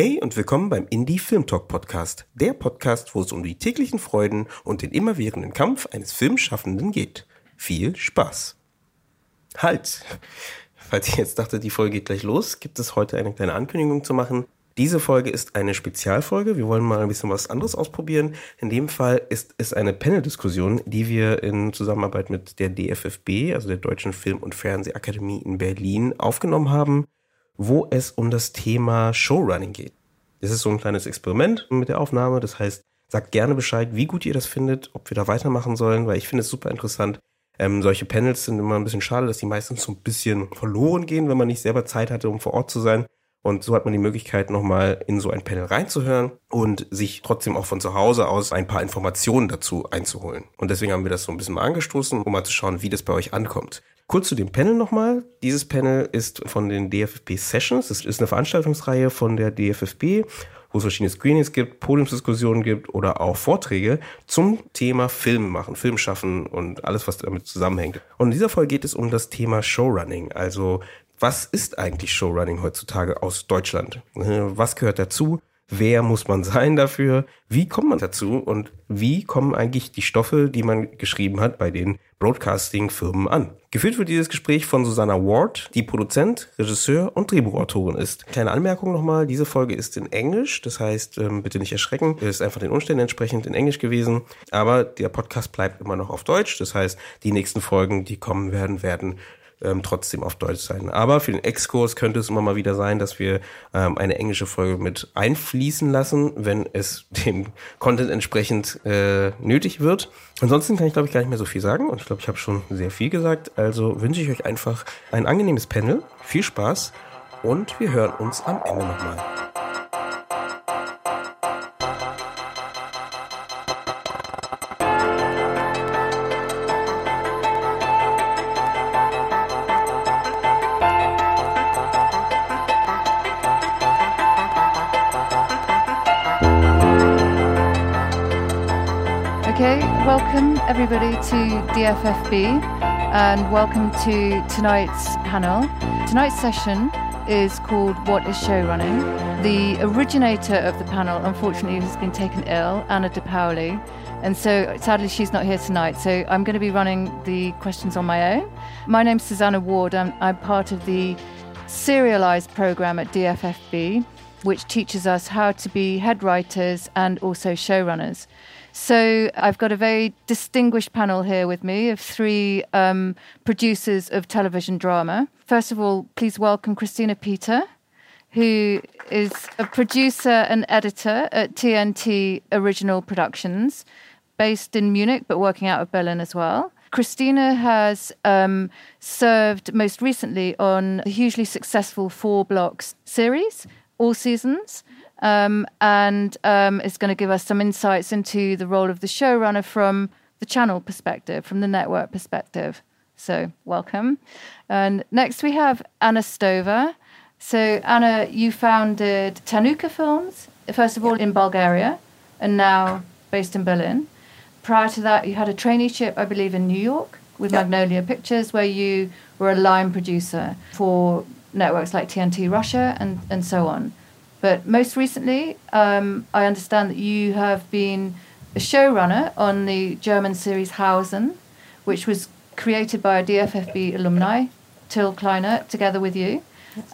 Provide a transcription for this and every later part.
Hey und willkommen beim Indie Film Talk Podcast, der Podcast, wo es um die täglichen Freuden und den immerwährenden Kampf eines Filmschaffenden geht. Viel Spaß. Halt! Falls ihr jetzt dachtet, die Folge geht gleich los, gibt es heute eine kleine Ankündigung zu machen. Diese Folge ist eine Spezialfolge. Wir wollen mal ein bisschen was anderes ausprobieren. In dem Fall ist es eine Panel-Diskussion, die wir in Zusammenarbeit mit der DFFB, also der Deutschen Film- und Fernsehakademie in Berlin, aufgenommen haben wo es um das Thema Showrunning geht. Das ist so ein kleines Experiment mit der Aufnahme. Das heißt, sagt gerne Bescheid, wie gut ihr das findet, ob wir da weitermachen sollen, weil ich finde es super interessant. Ähm, solche Panels sind immer ein bisschen schade, dass die meistens so ein bisschen verloren gehen, wenn man nicht selber Zeit hatte, um vor Ort zu sein. Und so hat man die Möglichkeit, nochmal in so ein Panel reinzuhören und sich trotzdem auch von zu Hause aus ein paar Informationen dazu einzuholen. Und deswegen haben wir das so ein bisschen mal angestoßen, um mal zu schauen, wie das bei euch ankommt. Kurz zu dem Panel nochmal. Dieses Panel ist von den DFFB Sessions. Das ist eine Veranstaltungsreihe von der DFFB, wo es verschiedene Screenings gibt, Podiumsdiskussionen gibt oder auch Vorträge zum Thema Film machen, Film schaffen und alles, was damit zusammenhängt. Und in dieser Folge geht es um das Thema Showrunning. Also, was ist eigentlich Showrunning heutzutage aus Deutschland? Was gehört dazu? wer muss man sein dafür, wie kommt man dazu und wie kommen eigentlich die Stoffe, die man geschrieben hat, bei den Broadcasting-Firmen an. Geführt wird dieses Gespräch von Susanna Ward, die Produzent, Regisseur und Drehbuchautorin ist. Kleine Anmerkung nochmal, diese Folge ist in Englisch, das heißt, ähm, bitte nicht erschrecken, ist einfach den Umständen entsprechend in Englisch gewesen, aber der Podcast bleibt immer noch auf Deutsch, das heißt, die nächsten Folgen, die kommen werden, werden ähm, trotzdem auf Deutsch sein. Aber für den Exkurs könnte es immer mal wieder sein, dass wir ähm, eine englische Folge mit einfließen lassen, wenn es dem Content entsprechend äh, nötig wird. Ansonsten kann ich, glaube ich, gar nicht mehr so viel sagen und ich glaube, ich habe schon sehr viel gesagt. Also wünsche ich euch einfach ein angenehmes Panel, viel Spaß und wir hören uns am Ende nochmal. Everybody to DFFB and welcome to tonight's panel. Tonight's session is called What is Showrunning? The originator of the panel, unfortunately, has been taken ill, Anna De Paoli, and so sadly she's not here tonight. So I'm going to be running the questions on my own. My name's Susanna Ward. I'm, I'm part of the serialized program at DFFB, which teaches us how to be head writers and also showrunners. So I've got a very distinguished panel here with me of three um, producers of television drama. First of all, please welcome Christina Peter, who is a producer and editor at TNT Original Productions, based in Munich but working out of Berlin as well. Christina has um, served most recently on a hugely successful 4 Blocks series, all seasons um, and um, is going to give us some insights into the role of the showrunner from the channel perspective, from the network perspective. So, welcome. And next we have Anna Stoeva. So, Anna, you founded Tanuka Films, first of all in Bulgaria, and now based in Berlin. Prior to that, you had a traineeship, I believe, in New York with Magnolia Pictures, where you were a line producer for networks like TNT Russia and, and so on. But most recently, um, I understand that you have been a showrunner on the German series Hausen, which was created by a DFFB alumni, Till Kleinert, together with you,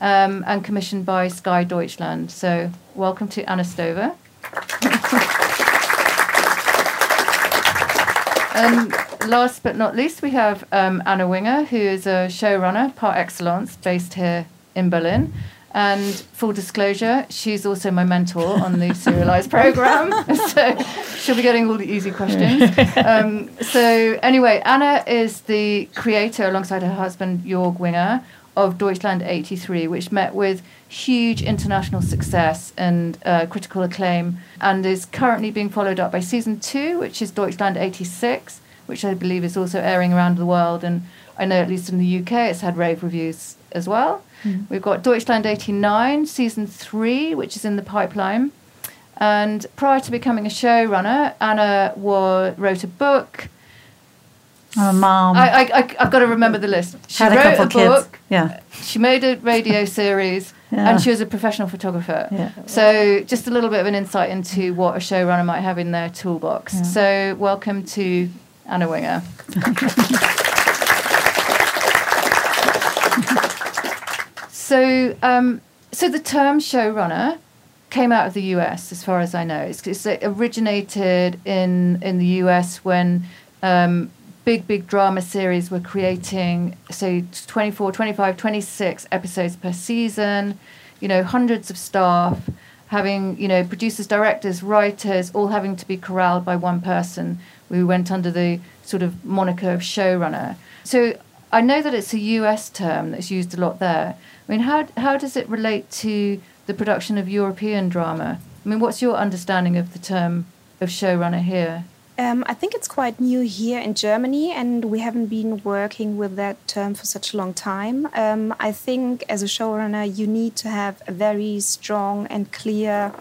um, and commissioned by Sky Deutschland. So, welcome to Anna Stoeva. And last but not least, we have um, Anna Winger, who is a showrunner par excellence based here in Berlin. And full disclosure, she's also my mentor on the serialized program. so she'll be getting all the easy questions. Um, so, anyway, Anna is the creator, alongside her husband, Jörg Winger, of Deutschland 83, which met with huge international success and uh, critical acclaim, and is currently being followed up by season two, which is Deutschland 86, which I believe is also airing around the world. And I know, at least in the UK, it's had rave reviews as well. Mm. We've got Deutschland 89, season three, which is in the pipeline. And prior to becoming a showrunner, Anna wrote a book. A mom. I, I, I, have got to remember the list. She Had wrote a, a book. Yeah. She made a radio series. Yeah. and she was a professional photographer. Yeah. So, just a little bit of an insight into what a showrunner might have in their toolbox. Yeah. So, welcome to Anna Winger. so, um, so the term showrunner came out of the US, as far as I know. It's, it's it originated in in the US when um, big, big drama series were creating, say, 24, 25, 26 episodes per season, you know, hundreds of staff, having, you know, producers, directors, writers, all having to be corralled by one person. We went under the sort of moniker of showrunner. So I know that it's a US term that's used a lot there. I mean, how, how does it relate to the production of European drama? I mean, what's your understanding of the term of showrunner here? Um, I think it's quite new here in Germany, and we haven't been working with that term for such a long time. Um, I think as a showrunner, you need to have a very strong and clear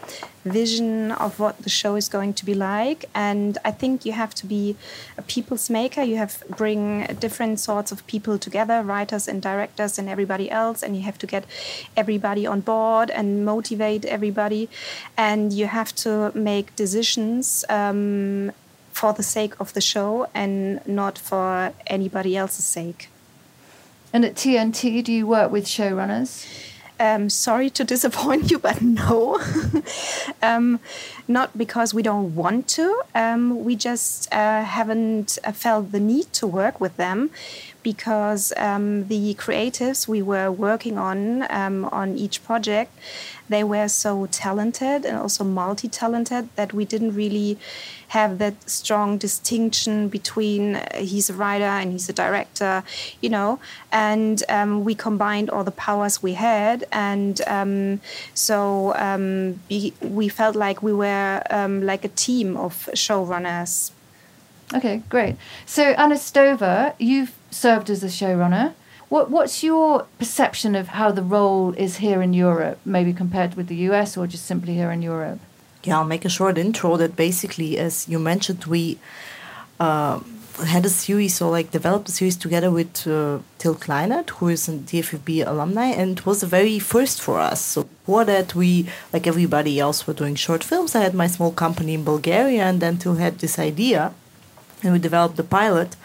vision of what the show is going to be like, and I think you have to be a people's maker. You have bring different sorts of people together, writers and directors and everybody else, and you have to get everybody on board and motivate everybody, and you have to make decisions. Um, for the sake of the show and not for anybody else's sake. And at TNT, do you work with showrunners? Um, sorry to disappoint you, but no. um, not because we don't want to. Um, we just uh, haven't uh, felt the need to work with them because um, the creatives we were working on um, on each project they were so talented and also multi-talented that we didn't really have that strong distinction between uh, he's a writer and he's a director, you know. And um, we combined all the powers we had, and um, so um, we, we felt like we were um, like a team of showrunners. Okay, great. So Anna Stoeva, you've served as a showrunner. What, what's your perception of how the role is here in Europe, maybe compared with the US or just simply here in Europe? Yeah, I'll make a short intro that basically, as you mentioned, we uh, had a series, or like developed a series together with uh, Till Kleinert, who is a DFFB alumni, and it was the very first for us. So before that, we, like everybody else, were doing short films. I had my small company in Bulgaria, and then Till had this idea, and we developed the pilot.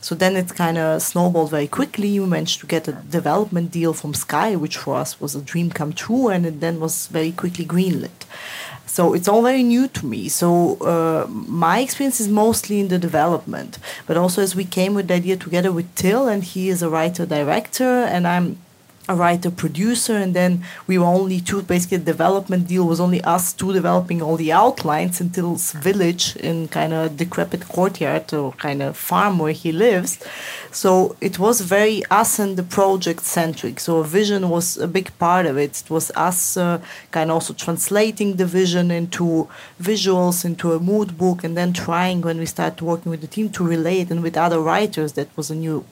So then it kind of snowballed very quickly. We managed to get a development deal from Sky, which for us was a dream come true, and it then was very quickly greenlit. So it's all very new to me. So uh, my experience is mostly in the development, but also as we came with the idea together with Till, and he is a writer director, and I'm a writer producer and then we were only two basically the development deal was only us two developing all the outlines until village in kind of decrepit courtyard or kind of farm where he lives. So it was very us and the project centric. So vision was a big part of it. It was us uh, kind of also translating the vision into visuals into a mood book and then trying when we started working with the team to relate and with other writers that was a new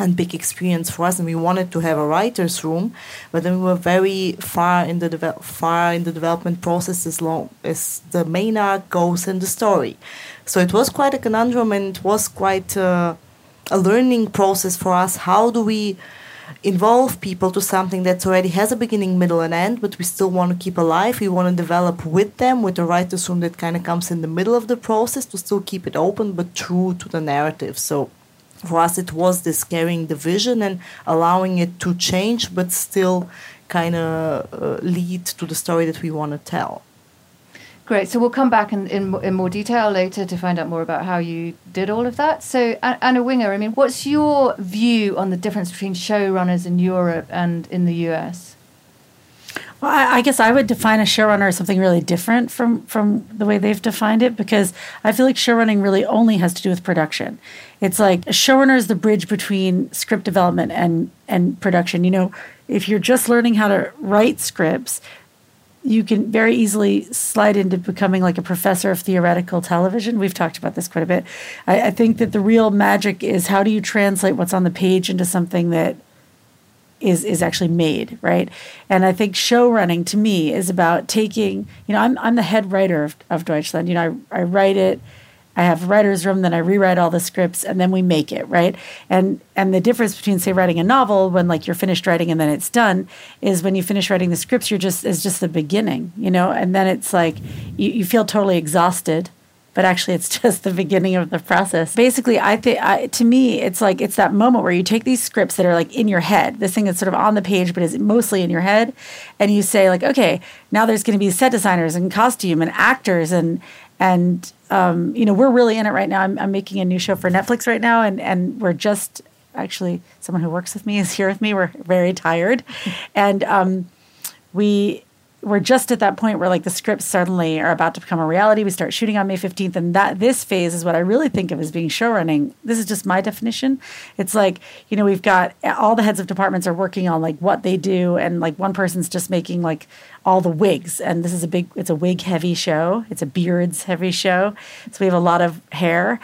and big experience for us and we wanted to have a writers room but then we were very far in the devel- far in the development process as long as the main arc goes in the story. So it was quite a conundrum and it was quite uh, a learning process for us. How do we involve people to something that already has a beginning middle and end but we still want to keep alive? We want to develop with them with a writers room that kind of comes in the middle of the process to still keep it open but true to the narrative. So for us it was this carrying the vision and allowing it to change but still kind of uh, lead to the story that we want to tell Great. So we'll come back in, in, in more detail later to find out more about how you did all of that. So, Anna Winger, I mean, what's your view on the difference between showrunners in Europe and in the US? Well, I, I, guess I would define a showrunner as something really different from from the way they've defined it because I feel like showrunning really only has to do with production. It's like a showrunner is the bridge between script development and and production. You know, if you're just learning how to write scripts, you can very easily slide into becoming like a professor of theoretical television. We've talked about this quite a bit. I, I think that the real magic is how do you translate what's on the page into something that is is actually made, right? And I think show running to me is about taking, you know, I'm I'm the head writer of, of Deutschland. You know, I, I write it, I have writer's room, then I rewrite all the scripts, and then we make it, right? And and the difference between say writing a novel when like you're finished writing and then it's done is when you finish writing the scripts, you're just is just the beginning, you know, and then it's like you, you feel totally exhausted but actually it's just the beginning of the process. Basically, I think to me it's like it's that moment where you take these scripts that are like in your head, this thing that's sort of on the page but is mostly in your head, and you say like, okay, now there's going to be set designers and costume and actors and and um, you know we're really in it right now. I'm, I'm making a new show for Netflix right now, and and we're just actually someone who works with me is here with me. We're very tired, and um, we we're just at that point where like the scripts suddenly are about to become a reality. We start shooting on May 15th and that this phase is what I really think of as being showrunning. This is just my definition. It's like, you know, we've got all the heads of departments are working on like what they do and like one person's just making like all the wigs and this is a big it's a wig heavy show. It's a beards heavy show. So we have a lot of hair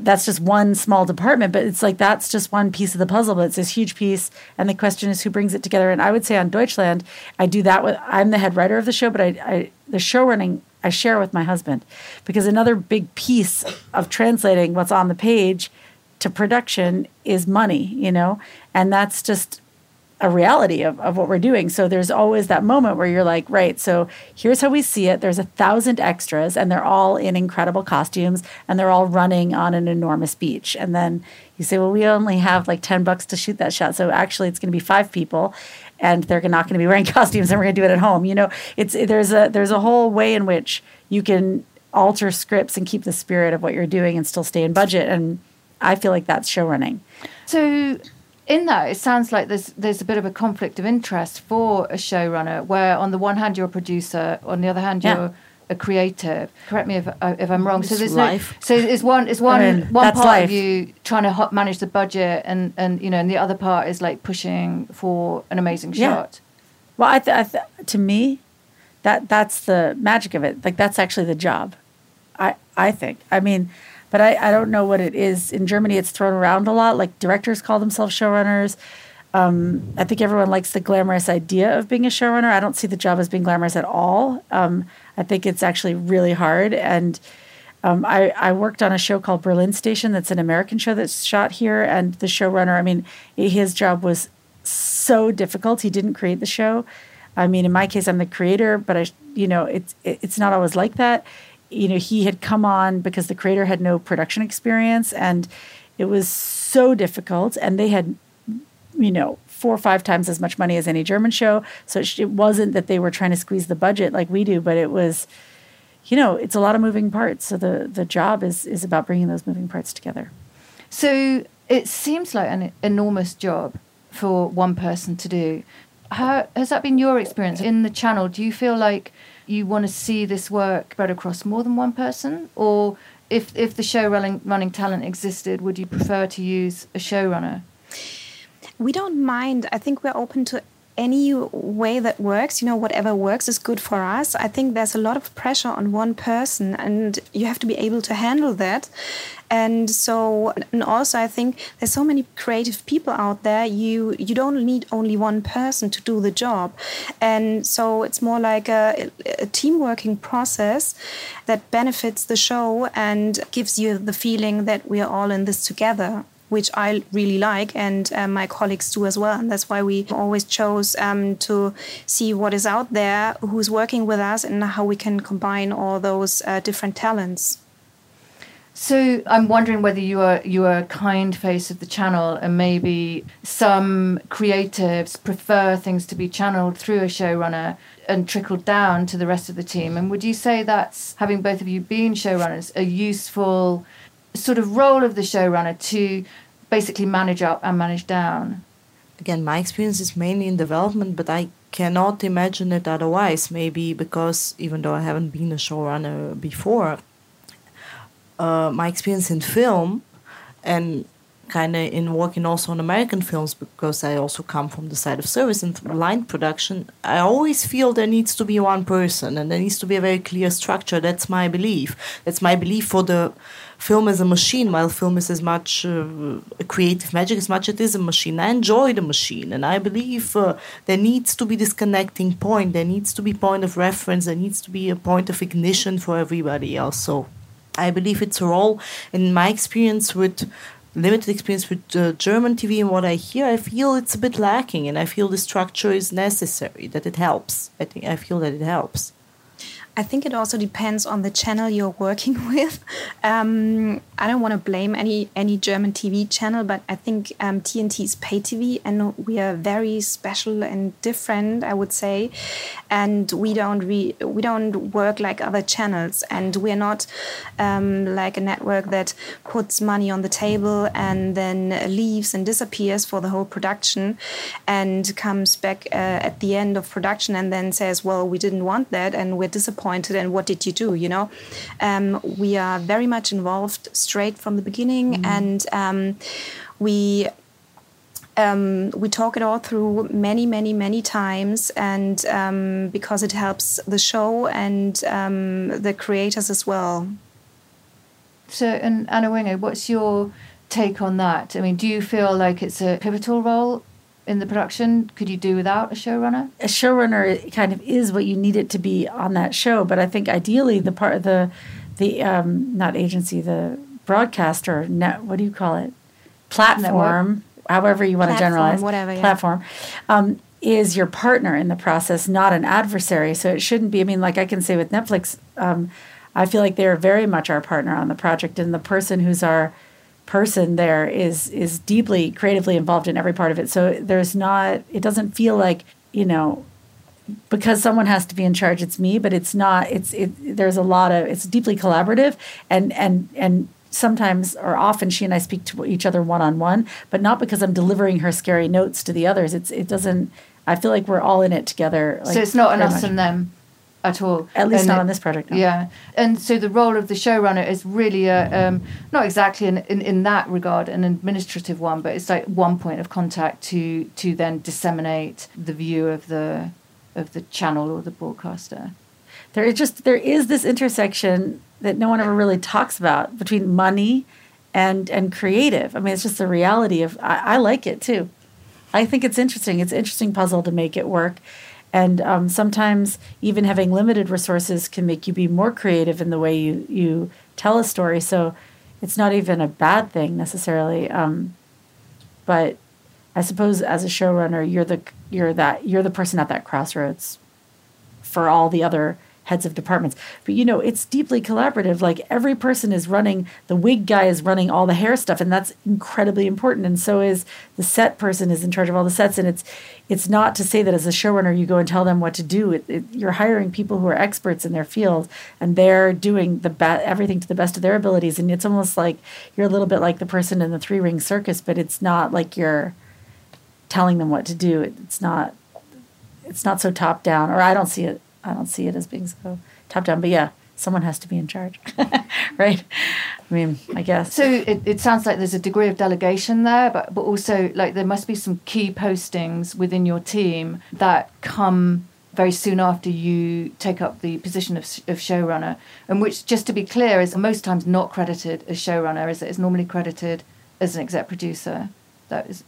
that's just one small department, but it's like that's just one piece of the puzzle, but it's this huge piece. And the question is who brings it together. And I would say on Deutschland, I do that with I'm the head writer of the show, but I, I the show running I share with my husband because another big piece of translating what's on the page to production is money, you know, and that's just a reality of, of what we're doing. So there's always that moment where you're like, right, so here's how we see it. There's a thousand extras and they're all in incredible costumes and they're all running on an enormous beach. And then you say, well, we only have like 10 bucks to shoot that shot. So actually it's going to be five people and they're not going to be wearing costumes and we're going to do it at home. You know, it's there's a there's a whole way in which you can alter scripts and keep the spirit of what you're doing and still stay in budget. And I feel like that's show running. So in that, it sounds like there's there's a bit of a conflict of interest for a showrunner, where on the one hand you're a producer, on the other hand you're a creative. Correct me if uh, if I'm wrong. So there's life. no. So is one is one I mean, one part life. of you trying to manage the budget, and and you know, and the other part is like pushing for an amazing yeah. shot. Well, I, th- I th- to me, that that's the magic of it. Like that's actually the job. I I think. I mean but I, I don't know what it is. In Germany, it's thrown around a lot. Like directors call themselves showrunners. Um, I think everyone likes the glamorous idea of being a showrunner. I don't see the job as being glamorous at all. Um, I think it's actually really hard. And um, I, I, worked on a show called Berlin Station that's an American show that's shot here. And the showrunner, I mean, his job was so difficult. He didn't create the show. I mean, in my case, I'm the creator, but I, you know, it's it's not always like that you know, he had come on because the creator had no production experience and it was so difficult. And they had, you know, four or five times as much money as any German show. So it wasn't that they were trying to squeeze the budget like we do, but it was, you know, it's a lot of moving parts. So the, the job is, is about bringing those moving parts together. So it seems like an enormous job for one person to do. How has that been your experience in the channel? Do you feel like you want to see this work spread across more than one person, or if if the show running running talent existed, would you prefer to use a showrunner? We don't mind. I think we're open to any way that works, you know, whatever works is good for us. I think there's a lot of pressure on one person, and you have to be able to handle that. And so, and also, I think there's so many creative people out there. You you don't need only one person to do the job, and so it's more like a, a team working process that benefits the show and gives you the feeling that we are all in this together which I really like, and uh, my colleagues do as well. And that's why we always chose um, to see what is out there, who's working with us, and how we can combine all those uh, different talents. So I'm wondering whether you are you are a kind face of the channel, and maybe some creatives prefer things to be channeled through a showrunner and trickled down to the rest of the team. And would you say that's having both of you been showrunners a useful sort of role of the showrunner to basically manage up and manage down? Again, my experience is mainly in development, but I cannot imagine it otherwise. Maybe because even though I haven't been a showrunner before, uh, my experience in film and kind of in working also on American films because I also come from the side of service and line production. I always feel there needs to be one person and there needs to be a very clear structure. That's my belief. That's my belief for the film as a machine, while film is as much uh, a creative magic as much it is a machine. I enjoy the machine, and I believe uh, there needs to be this connecting point. There needs to be point of reference. There needs to be a point of ignition for everybody else. So I believe it's a role. In my experience with limited experience with uh, German TV and what I hear, I feel it's a bit lacking, and I feel the structure is necessary. That it helps. I think I feel that it helps. I think it also depends on the channel you're working with. Um, I don't want to blame any any German TV channel, but I think um, TNT is pay TV, and we are very special and different. I would say, and we don't re- we don't work like other channels, and we're not um, like a network that puts money on the table and then leaves and disappears for the whole production, and comes back uh, at the end of production and then says, "Well, we didn't want that, and we're disappointed." Disappointed and what did you do you know um, we are very much involved straight from the beginning mm. and um, we um, we talk it all through many, many, many times, and um, because it helps the show and um, the creators as well. So, and Anna Winger, what's your take on that? I mean, do you feel like it's a pivotal role in the production? Could you do without a showrunner? A showrunner kind of is what you need it to be on that show, but I think ideally the part of the the um, not agency, the broadcaster net. What do you call it? Platform. Network. However you want platform, to generalize. Whatever. Yeah. Platform. Um, is your partner in the process, not an adversary. So it shouldn't be. I mean, like I can say with Netflix, um, I feel like they're very much our partner on the project, and the person who's our person there is is deeply creatively involved in every part of it. So there's not it doesn't feel like, you know, because someone has to be in charge it's me, but it's not it's it there's a lot of it's deeply collaborative and and and sometimes or often she and I speak to each other one on one, but not because I'm delivering her scary notes to the others. It's it doesn't I feel like we're all in it together. Like, so it's not an us and them at all. At least and not it, on this project. No. Yeah, and so the role of the showrunner is really a um, not exactly in, in, in that regard an administrative one, but it's like one point of contact to to then disseminate the view of the of the channel or the broadcaster. There is just there is this intersection that no one ever really talks about between money and and creative. I mean, it's just the reality of. I, I like it too. I think it's interesting. It's an interesting puzzle to make it work and um, sometimes even having limited resources can make you be more creative in the way you, you tell a story. So it's not even a bad thing necessarily um, but i suppose as a showrunner you're the you're that you're the person at that crossroads for all the other heads of departments. But you know, it's deeply collaborative. Like every person is running, the wig guy is running all the hair stuff, and that's incredibly important. And so is the set person is in charge of all the sets. And it's it's not to say that as a showrunner you go and tell them what to do. It, it, you're hiring people who are experts in their field, and they're doing the be- everything to the best of their abilities. And it's almost like you're a little bit like the person in the three ring circus, but it's not like you're telling them what to do. It, it's not it's not so top down, or I don't see it I don't see it as being so top down. But yeah, someone has to be in charge, right? I mean, I guess. So it, it sounds like there's a degree of delegation there, but but also like there must be some key postings within your team that come very soon after you take up the position of, of showrunner, and which, just to be clear, is most times not credited as showrunner, is it? It's normally credited as an exec producer. That is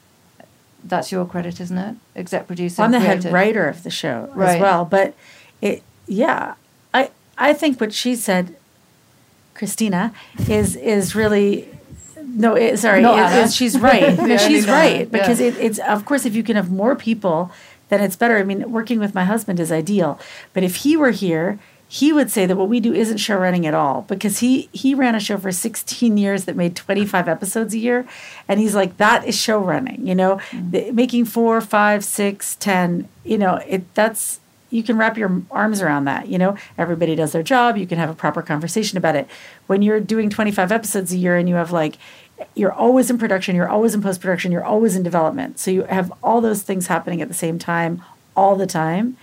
that's your credit, isn't it? Exec producer. I'm the creative. head writer of the show right. as well, but it yeah. I i think what she said christina is is really no it, sorry no, it, it, she's right. No, she's right because yeah. it, it's of course if you can have more people then it's better. I mean working with my husband is ideal. But if he were here he would say that what we do isn't show running at all because he he ran a show for 16 years that made 25 episodes a year and he's like that is show running you know? Mm-hmm. the, making four five six ten you know it that's you can wrap your arms around that. You know, everybody does their job. You can have a proper conversation about it. When you're doing 25 episodes a year and you have like, you're always in production, you're always in post production, you're always in development. So you have all those things happening at the same time, all the time.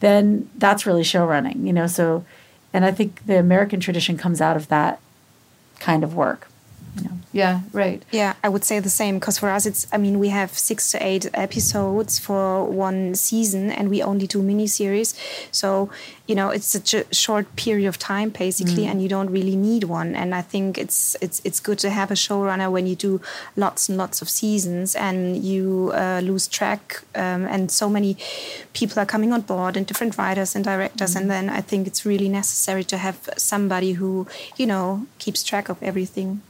Then that's really show running, you know. So, and I think the American tradition comes out of that kind of work. You know. Yeah, right. Yeah, I would say the same because for us, it's, I mean, we have six to eight episodes for one season and we only do miniseries. So, you know, it's such a short period of time basically, and you don't really need one. And I think it's, it's, it's good to have a showrunner when you do lots and lots of seasons and you uh, lose track. Um, and so many people are coming on board and different writers and directors. And then I think it's really necessary to have somebody who, you know, keeps track of everything.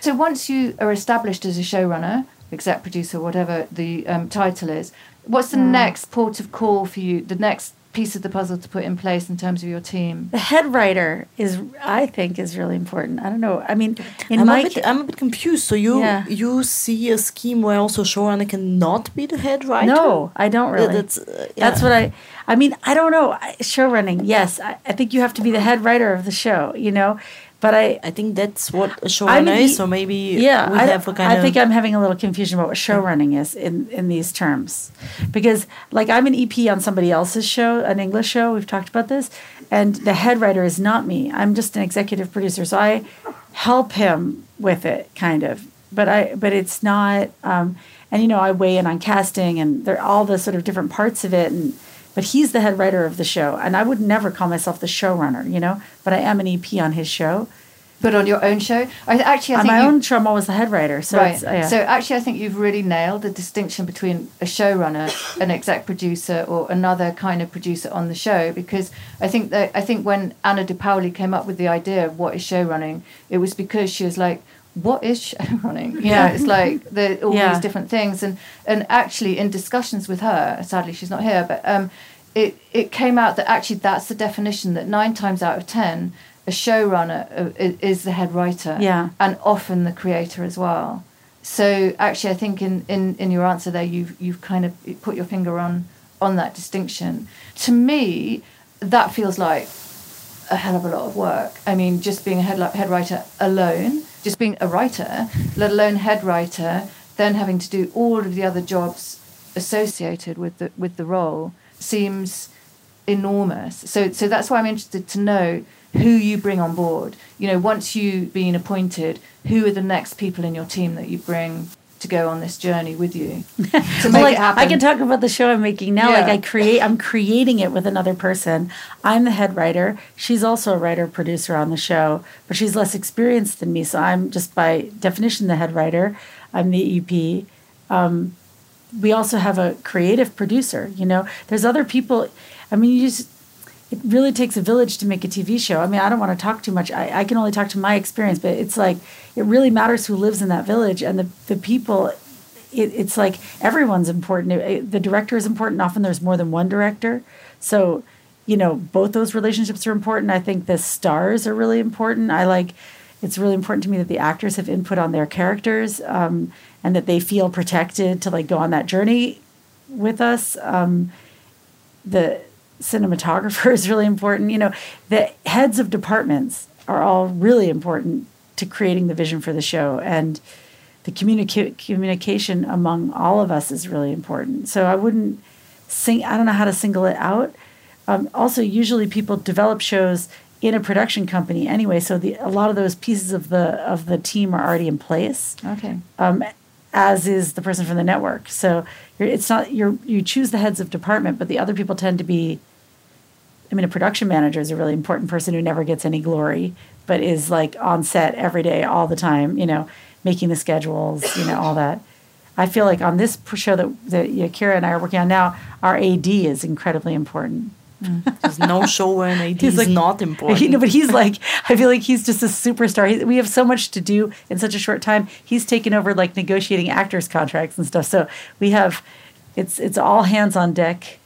So once you are established as a showrunner, exec producer, whatever the um, title is, what's the next port of call for you? The next piece of the puzzle to put in place in terms of your team? The head writer is, I think, is really important. I don't know. I mean, in I'm, my a bit, I'm a bit confused. So you Yeah. you see a scheme where also showrunner cannot be the head writer? No, I don't really. that's, uh, That's what I. I mean, I don't know. Showrunning, yes. I, I think you have to be the head writer of the show. You know, but I. I think that's what a showrunner an is. E- So maybe Yeah, we I, have a kind I think I'm having a little confusion about what show running is in in these terms, because like I'm an EP on somebody else's show, an English show. We've talked about this, and the head writer is not me. I'm just an executive producer, so I help him with it, kind of. But I, but it's not. Um, and you know, I weigh in on casting and there all the sort of different parts of it, and but he's the head writer of the show, and I would never call myself the showrunner, you know. But I am an EP on his show. But on your own show, I actually I on think my own show, I'm always the head writer. So right. it's, yeah. So actually, I think you've really nailed the distinction between a showrunner, an exec producer, or another kind of producer on the show. Because I think that I think when Anna De Paoli came up with the idea of what is showrunning, it was because she was like, "What is showrunning?" You Yeah. know, it's like the, all Yeah. these different things, and and actually in discussions with her, sadly she's not here, but um, it it came out that actually that's the definition that nine times out of ten. A showrunner uh, is the head writer, Yeah. and often the creator as well. So actually, I think in, in, in your answer there, you've you've kind of put your finger on on that distinction. To me, that feels like a hell of a lot of work. I mean, just being a head head writer alone, just being a writer, let alone head writer, then having to do all of the other jobs associated with the with the role seems enormous. So so that's why I'm interested to know who you bring on board. You know, once you've been appointed, who are the next people in your team that you bring to go on this journey with you to make like, it happen? I can talk about the show I'm making now. Like I create, I'm creating it with another person. I'm the head writer. She's also a writer producer on the show, but she's less experienced than me. So I'm just by definition the head writer. I'm the EP. Um, we also have a creative producer. You know, there's other people. I mean, you just it really takes a village to make a TV show. I mean, I don't want to talk too much. I, I can only talk to my experience, but it's like it really matters who lives in that village and the, the people. It, it's like everyone's important. It- it- the director is important. Often there's more than one director. So, you know, both those relationships are important. I think the stars are really important. I like, it's really important to me that the actors have input on their characters um, and that they feel protected to like go on that journey with us. Um, the cinematographer is really important. You know, the heads of departments are all really important to creating the vision for the show, and the communica- communication among all of us is really important. So I wouldn't sing. I don't know how to single it out. Um, also, usually people develop shows in a production company anyway, so the, a lot of those pieces of the of the team are already in place okay. um, as is the person from the network. So you're, it's not you're you choose the heads of department, but the other people tend to be. I mean, a production manager is a really important person who never gets any glory, but is like on set every day, all the time. You know, making the schedules, you know, all that. I feel like on this show that that Yakira and I are working on now, our AD is incredibly important. Mm. There's no show where an AD He's is like- not important. He, no, but he's like, I feel like he's just a superstar. He, we have so much to do in such a short time. He's taken over like negotiating actors' contracts and stuff. So we have, it's it's all hands on deck.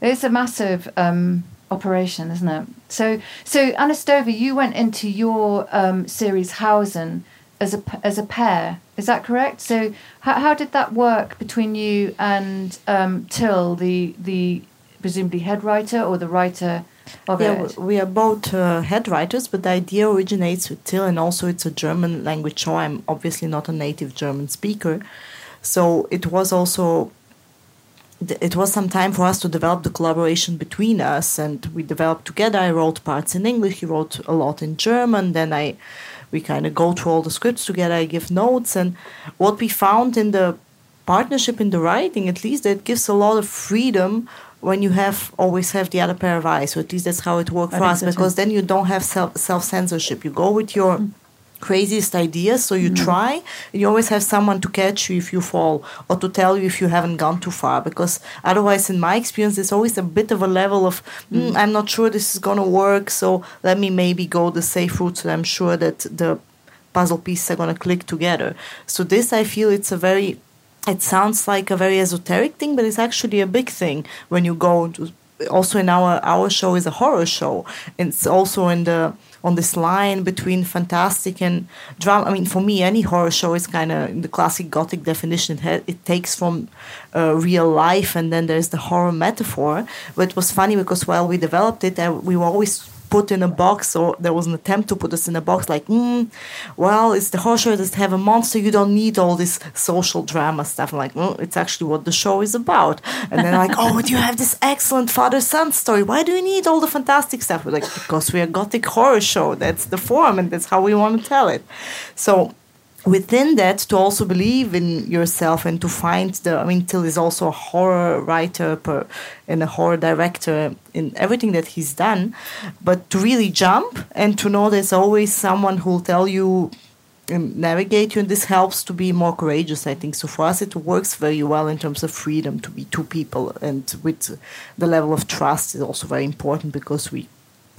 It's a massive um, operation, isn't it? So, so Anna Stoeva, you went into your um, series Hausen as a as a pair. Is that correct? So, how, how did that work between you and um, Till, the the presumably head writer or the writer of Yeah, it? we are both uh, head writers, but the idea originates with Till, and also it's a German language show. I'm obviously not a native German speaker, so it was also it was some time for us to develop the collaboration between us and we developed together. I wrote parts in english he wrote a lot in german then i we kind of go through all the scripts together i give notes and what we found in the partnership in the writing at least it gives a lot of freedom when you have always have the other pair of eyes. So at least that's how it worked for us so because then you don't have self self censorship you go with your mm craziest ideas so you mm. try and you always have someone to catch you if you fall or to tell you if you haven't gone too far because otherwise in my experience there's always a bit of a level of mm, mm. i'm not sure this is going to work so let me maybe go the safe route so i'm sure that the puzzle pieces are going to click together so this i feel it's a very it sounds like a very esoteric thing but it's actually a big thing when you go to also in our our show is a horror show it's also in the on this line between fantastic and drama. I mean, for me, any horror show is kind of the classic gothic definition. It, ha- it takes from uh, real life, and then there's the horror metaphor. But it was funny because while we developed it, uh, we were always put in a box or there was an attempt to put us in a box like mm, well it's the horror show that have a monster you don't need all this social drama stuff. I'm like well it's actually what the show is about. And then like oh but you have this excellent father son story? Why do you need all the fantastic stuff? We're like because we're a gothic horror show. That's the form and that's how we want to tell it. So within that to also believe in yourself and to find the i mean till is also a horror writer per, and a horror director in everything that he's done. But to really jump and to know there's always someone who'll tell you and navigate you and this helps to be more courageous i think. So for us it works very well in terms of freedom to be two people and with the level of trust is also very important because we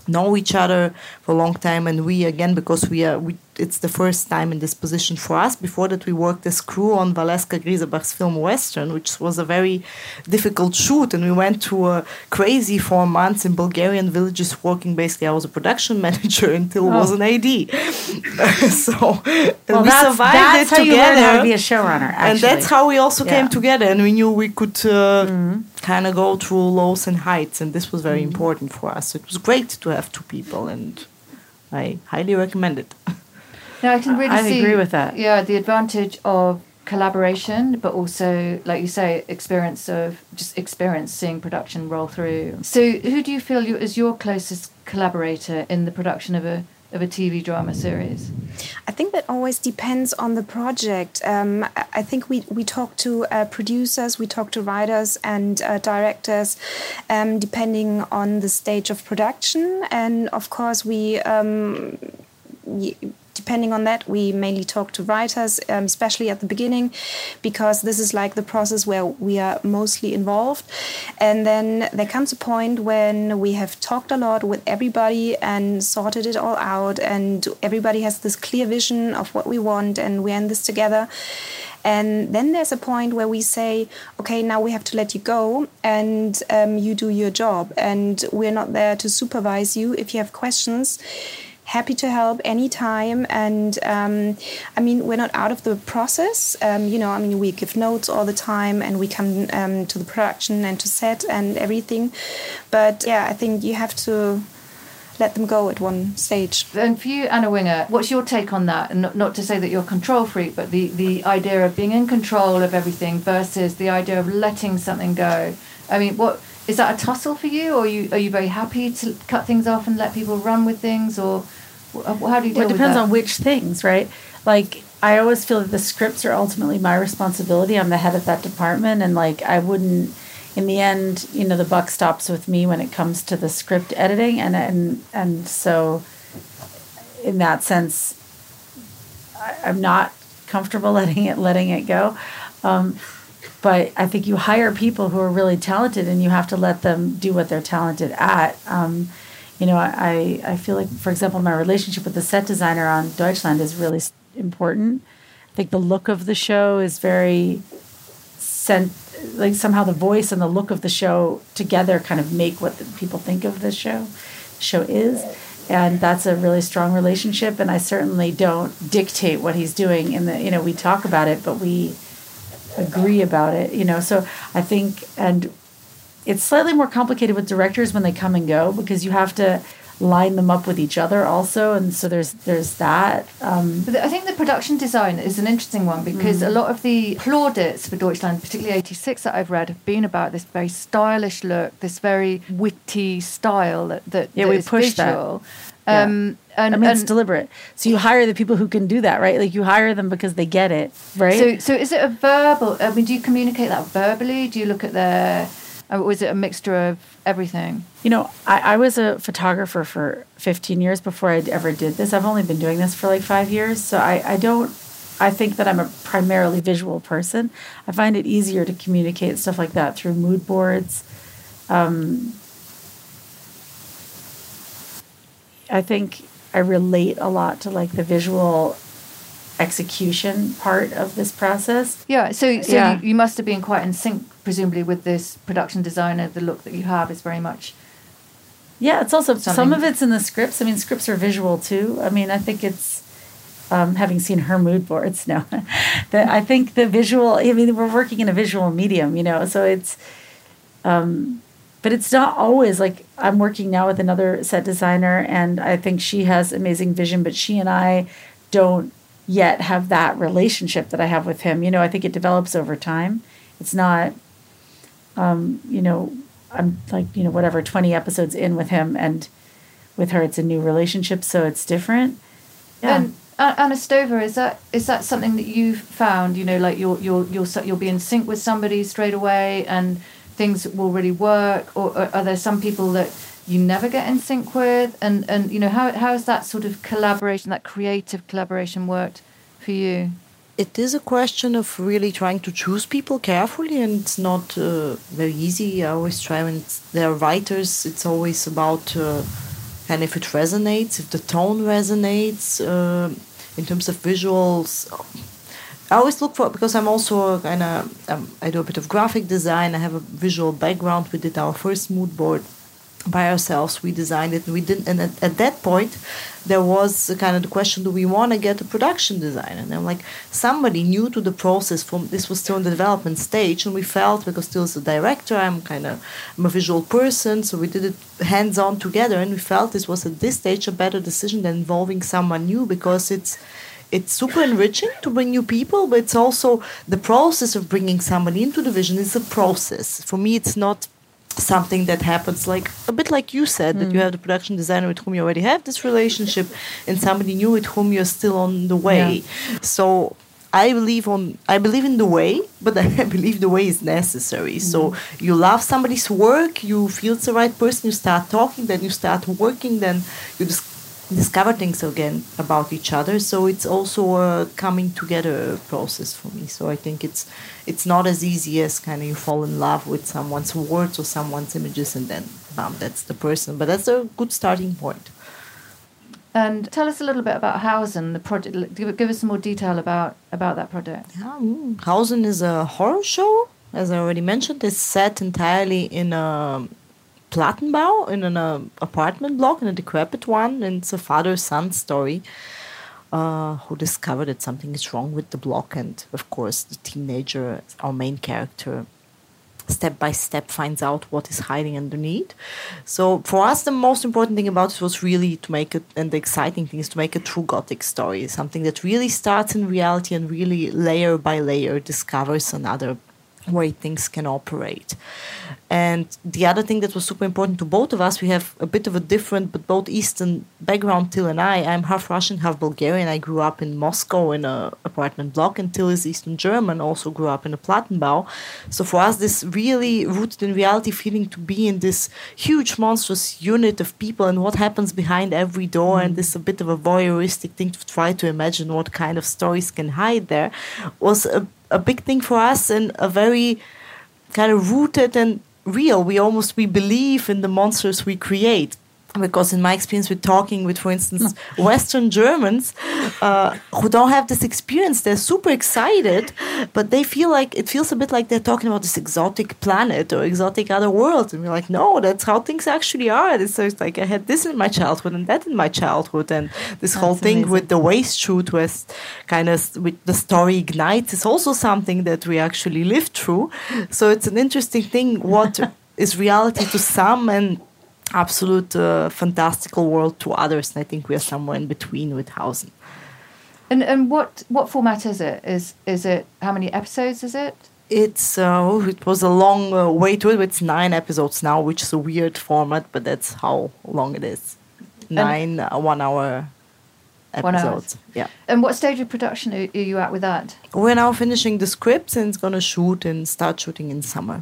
know each other for a long time and we again because we are we it's the first time in this position for us. Before that, we worked as crew on Valeska Grisebach's film Western, which was a very difficult shoot. And we went to a crazy four months in Bulgarian villages working basically. I was a production manager until oh. was an AD. so well, we that's, survived that's it together. How to be a showrunner, actually. And that's how we also yeah. came together. And we knew we could uh, mm-hmm. kind of go through lows and heights. And this was very mm-hmm. important for us. So it was great to have two people. And I highly recommend it. No, I can really I see, agree with that. Yeah, the advantage of collaboration, but also, like you say, experience of just experience seeing production roll through. So, who do you feel you, is your closest collaborator in the production of a of a TV drama series? I think that always depends on the project. Um, I think we, we talk to uh, producers, we talk to writers and uh, directors, um, depending on the stage of production. And of course, we um, depending on that, we mainly talk to writers, um, especially at the beginning, because this is like the process where we are mostly involved. And then there comes a point when we have talked a lot with everybody and sorted it all out, and everybody has this clear vision of what we want, and we're in this together. And then there's a point where we say, okay, now we have to let you go and um, you do your job. And we're not there to supervise you. If you have questions, happy to help anytime. And um, I mean, we're not out of the process. Um, you know, I mean, we give notes all the time and we come um, to the production and to set and everything. But yeah, I think you have to let them go at one stage. And for you, Anna Winger, what's your take on that? And not, not to say that you're a control freak, but the, the idea of being in control of everything versus the idea of letting something go. I mean, what is that a tussle for you, or are you are you very happy to cut things off and let people run with things, or how do you deal well, it depends on which things, right? Like I always feel that the scripts are ultimately my responsibility. I'm the head of that department, and like I wouldn't. In the end, you know, the buck stops with me when it comes to the script editing, and and and so, in that sense, I, am not comfortable letting it letting it go. Um, but I think you hire people who are really talented, and you have to let them do what they're talented at. Um, you know, I, I feel like, for example, my relationship with the set designer on Deutschland is really important. I think the look of the show is very sent, like somehow the voice and the look of the show together kind of make what the people think of the show show is. And that's a really strong relationship. And I certainly don't dictate what he's doing. In the, you know, we talk about it, but we agree about it. You know, so I think, and it's slightly more complicated with directors when they come and go because you have to line them up with each other also and so there's there's that um, But I think the production design is an interesting one because Mm. a lot of the plaudits for Deutschland, particularly 86 that I've read, have been about this very stylish look, this very witty style that, that, Yeah, that we push that. visual. Yeah. Um, and, I mean, it's deliberate. So you hire the people who can do that, right? Like you hire them because they get it, right? So, so is it a verbal? I mean, do you communicate that verbally? Do you look at their, or is it a mixture of everything? you know, I, I was a photographer for 15 years before I ever did this. I've only been doing this for like five years. So I, I don't, I think that I'm a primarily visual person. I find it easier to communicate stuff like that through mood boards. Um, I think I relate a lot to like the visual execution part of this process. Yeah. So, so Yeah. You, you must have been quite in sync, presumably, with this production designer. The look that you have is very much. Yeah, it's also some of it's in the scripts. I mean, scripts are visual too. I mean, I think it's um, having seen her mood boards now. that I think the visual. I mean, we're working in a visual medium, you know, so it's. Um, but it's not always like I'm working now with another set designer, and I think she has amazing vision, but she and I don't yet have that relationship that I have with him. You know, I think it develops over time. It's not um, you know, I'm like, you know, whatever, 20 episodes in with him and with her, it's a new relationship. So it's different. Yeah. And Anna Stoeva, is that is that something that you've found? You know, like you'll you'll you'll you'll be in sync with somebody straight away, and things will really work. Or, or are there some people that you never get in sync with? And and you know, how how has that sort of collaboration, that creative collaboration, worked for you? It is a question of really trying to choose people carefully and it's not uh, very easy. I always try when there are writers it's always about uh, and if it resonates if the tone resonates uh, in terms of visuals. I always look for because i'm also kind of um, i do a bit of graphic design i have a visual background we did our first mood board by ourselves. We designed it. We didn't and at, at that point there was kind of the question do we want to get a production designer? And i'm like somebody new to the process from this was still in the development stage and we felt because still as a director i'm kind of i'm a visual person so we did it hands on together and we felt this was at this stage a better decision than involving someone new because it's it's super enriching to bring new people, but it's also the process of bringing somebody into the vision is a process. For me, it's not something that happens like a bit like you said that you hmm. have the production designer with whom you already have this relationship and somebody new with whom you're still on the way. So i believe on i believe in the way but i believe the way is necessary. So hmm. you love somebody's work you feel it's the right person you start talking then you start working then you dis- discover things again about each other so it's also a coming together process for me so i think it's it's not as easy as kind of you fall in love with someone's words or someone's images and then bam that's the person but that's a good starting point. And tell us a little bit about Hausen, the project. Give, give us some more detail about about that project. Yeah, mm, Hausen is a horror show, as I already mentioned. It's set entirely in a Plattenbau, in an uh, apartment block, in a decrepit one. And it's a father-son story uh, who discovered that something is wrong with the block. And, of course, the teenager, our main character, step by step finds out what is hiding underneath. So for us, the most important thing about it was really to make it, and the exciting thing is to make a true gothic story, something that really starts in reality and really layer by layer discovers another way things can operate. And the other thing that was super important to both of us, we have a bit of a different but both Eastern background, Till and I. I'm half Russian, half Bulgarian. I grew up in Moscow in an apartment block, and Till is Eastern German, also grew up in a Plattenbau. So for us, this really rooted in reality feeling to be in this huge monstrous unit of people and what happens behind every door, and mm. this a bit of a voyeuristic thing to try to imagine what kind of stories can hide there, was a, a big thing for us and a very kind of rooted and real. We almost we believe in the monsters we create. Because in my experience with talking with, for instance, Western Germans uh, who don't have this experience, they're super excited, but they feel like it feels a bit like they're talking about this exotic planet or exotic other world, and we're like, no, that's how things actually are. It's, so it's like I had this in my childhood and that in my childhood, and this whole thing amazing. with the waste shoot was kind of with the story ignites is also something that we actually lived through. So it's an interesting thing what is reality to some and absolute uh, fantastical world to others. And I think we are somewhere in between with Hausen. And and what what format is it? Is is it how many episodes is it? It's uh, it was a long uh, way to it. It's nine episodes now, which is a weird format, but that's how long it is. Nine uh, one hour One episodes. Yeah. And what stage of production are, you at with that? We're now finishing the scripts and it's gonna shoot and start shooting in summer.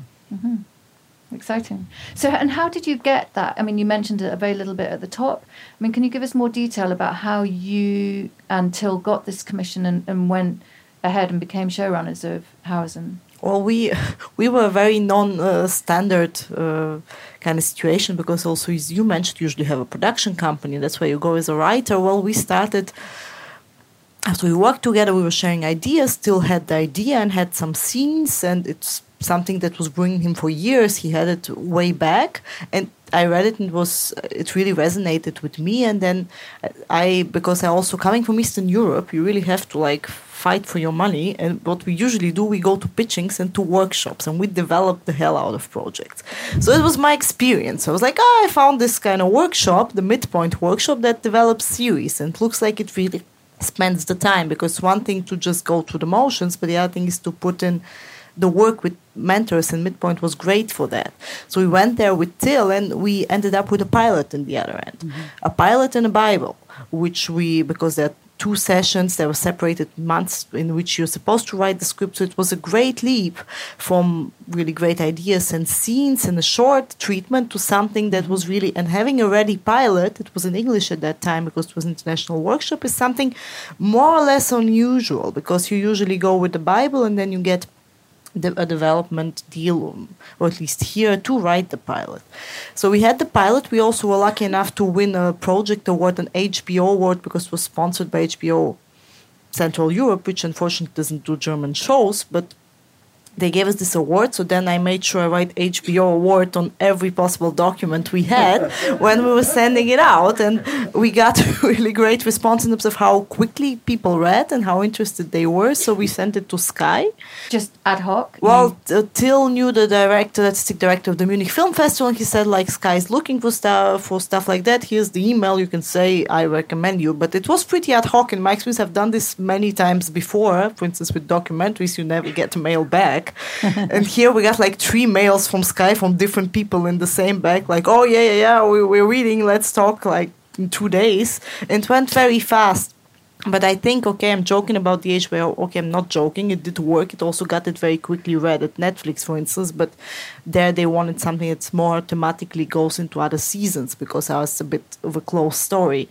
Exciting. So, and how did you get that? I mean, you mentioned it a very little bit at the top. I mean, can you give us more detail about how you and Till got this commission and, and went ahead and became showrunners of Hausen? Well, we we were a very non-standard uh, kind of situation because also, as you mentioned, you usually have a production company. That's where you go as a writer. Well, we started after we worked together. We were sharing ideas. Till had the idea and had some scenes, and it's something that was bringing him for years. He had it way back, and I read it and it was it really resonated with me. And then I because I also coming from Eastern Europe, you really have to like fight for your money. And what we usually do, we go to pitchings and to workshops, and we develop the hell out of projects. So it was my experience. I was like, oh, I found this kind of workshop, the Midpoint workshop that develops series, and looks like it really spends the time because one thing to just go through the motions, but the other thing is to put in the work with mentors and midpoint was great for that. So we went there with till and we ended up with a pilot in the other end. Mm-hmm. A pilot and a bible which we because there are two sessions they were separated months in which you're supposed to write the script. So it was a great leap from really great ideas and scenes and a short treatment to something that was mm-hmm. really and having a ready pilot it was in english at that time because it was an international workshop is something more or less unusual because you usually go with the bible and then you get the, a development deal, or at least here, to write the pilot. So we had the pilot. We also were lucky enough to win a project award, an HBO award, because it was sponsored by HBO Central Europe, which unfortunately doesn't do German shows, but they gave us this award. So then I made sure I write HBO award on every possible document we had when we were sending it out, and we got a really great response in terms of how quickly people read and how interested they were. So we sent it to Sky. Just ad hoc? Well, uh, Till knew the director, artistic director of the Munich Film Festival, and he said like Sky's looking for stuff for stuff like that. Here's the email. You can say I recommend you. But it was pretty ad hoc. In my experience, I've done this many times before. For instance, with documentaries, you never get a mail back, and here we got like three mails from Sky from different people in the same bag. Like, oh yeah, yeah, yeah, we, we're reading. Let's talk like in two days. And it went very fast. But I think, okay, I'm joking about the age HBO. Okay, I'm not joking. It did work. It also got it very quickly read at Netflix, for instance. But there they wanted something that's more thematically goes into other seasons because I was a bit of a close story.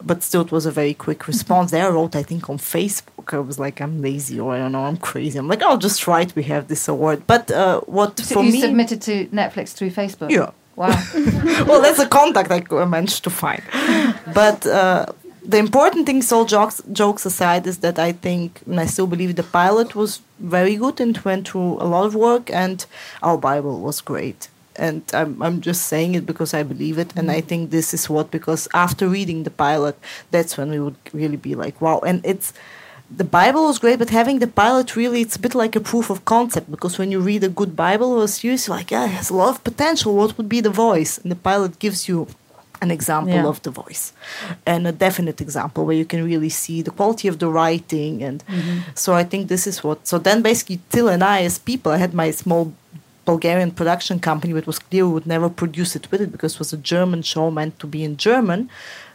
But still, it was a very quick response. There I wrote, I think, on Facebook. I was like, I'm lazy or I don't know, I'm crazy. I'm like, I'll just write. We have this award. But uh, what So for you me, submitted to Netflix through Facebook? Yeah. Wow. well, that's a contact I managed to find. But uh, the important things, all jokes, jokes aside, is that I think, and I still believe the pilot was very good and went through a lot of work, and our Bible was great. And I'm, I'm just saying it because I believe it. And I think this is what, because after reading the pilot, that's when we would really be like, wow. And it's, the Bible was great, but having the pilot really, it's a bit like a proof of concept because when you read a good Bible or a series, you're like, yeah, it has a lot of potential. What would be the voice? And the pilot gives you an example Yeah. of the voice and a definite example where you can really see the quality of the writing. And mm-hmm. so I think this is what. So then basically, Till and I, as people, I had my small Bulgarian production company, but it was clear we would never produce it with it because it was a German show meant to be in German.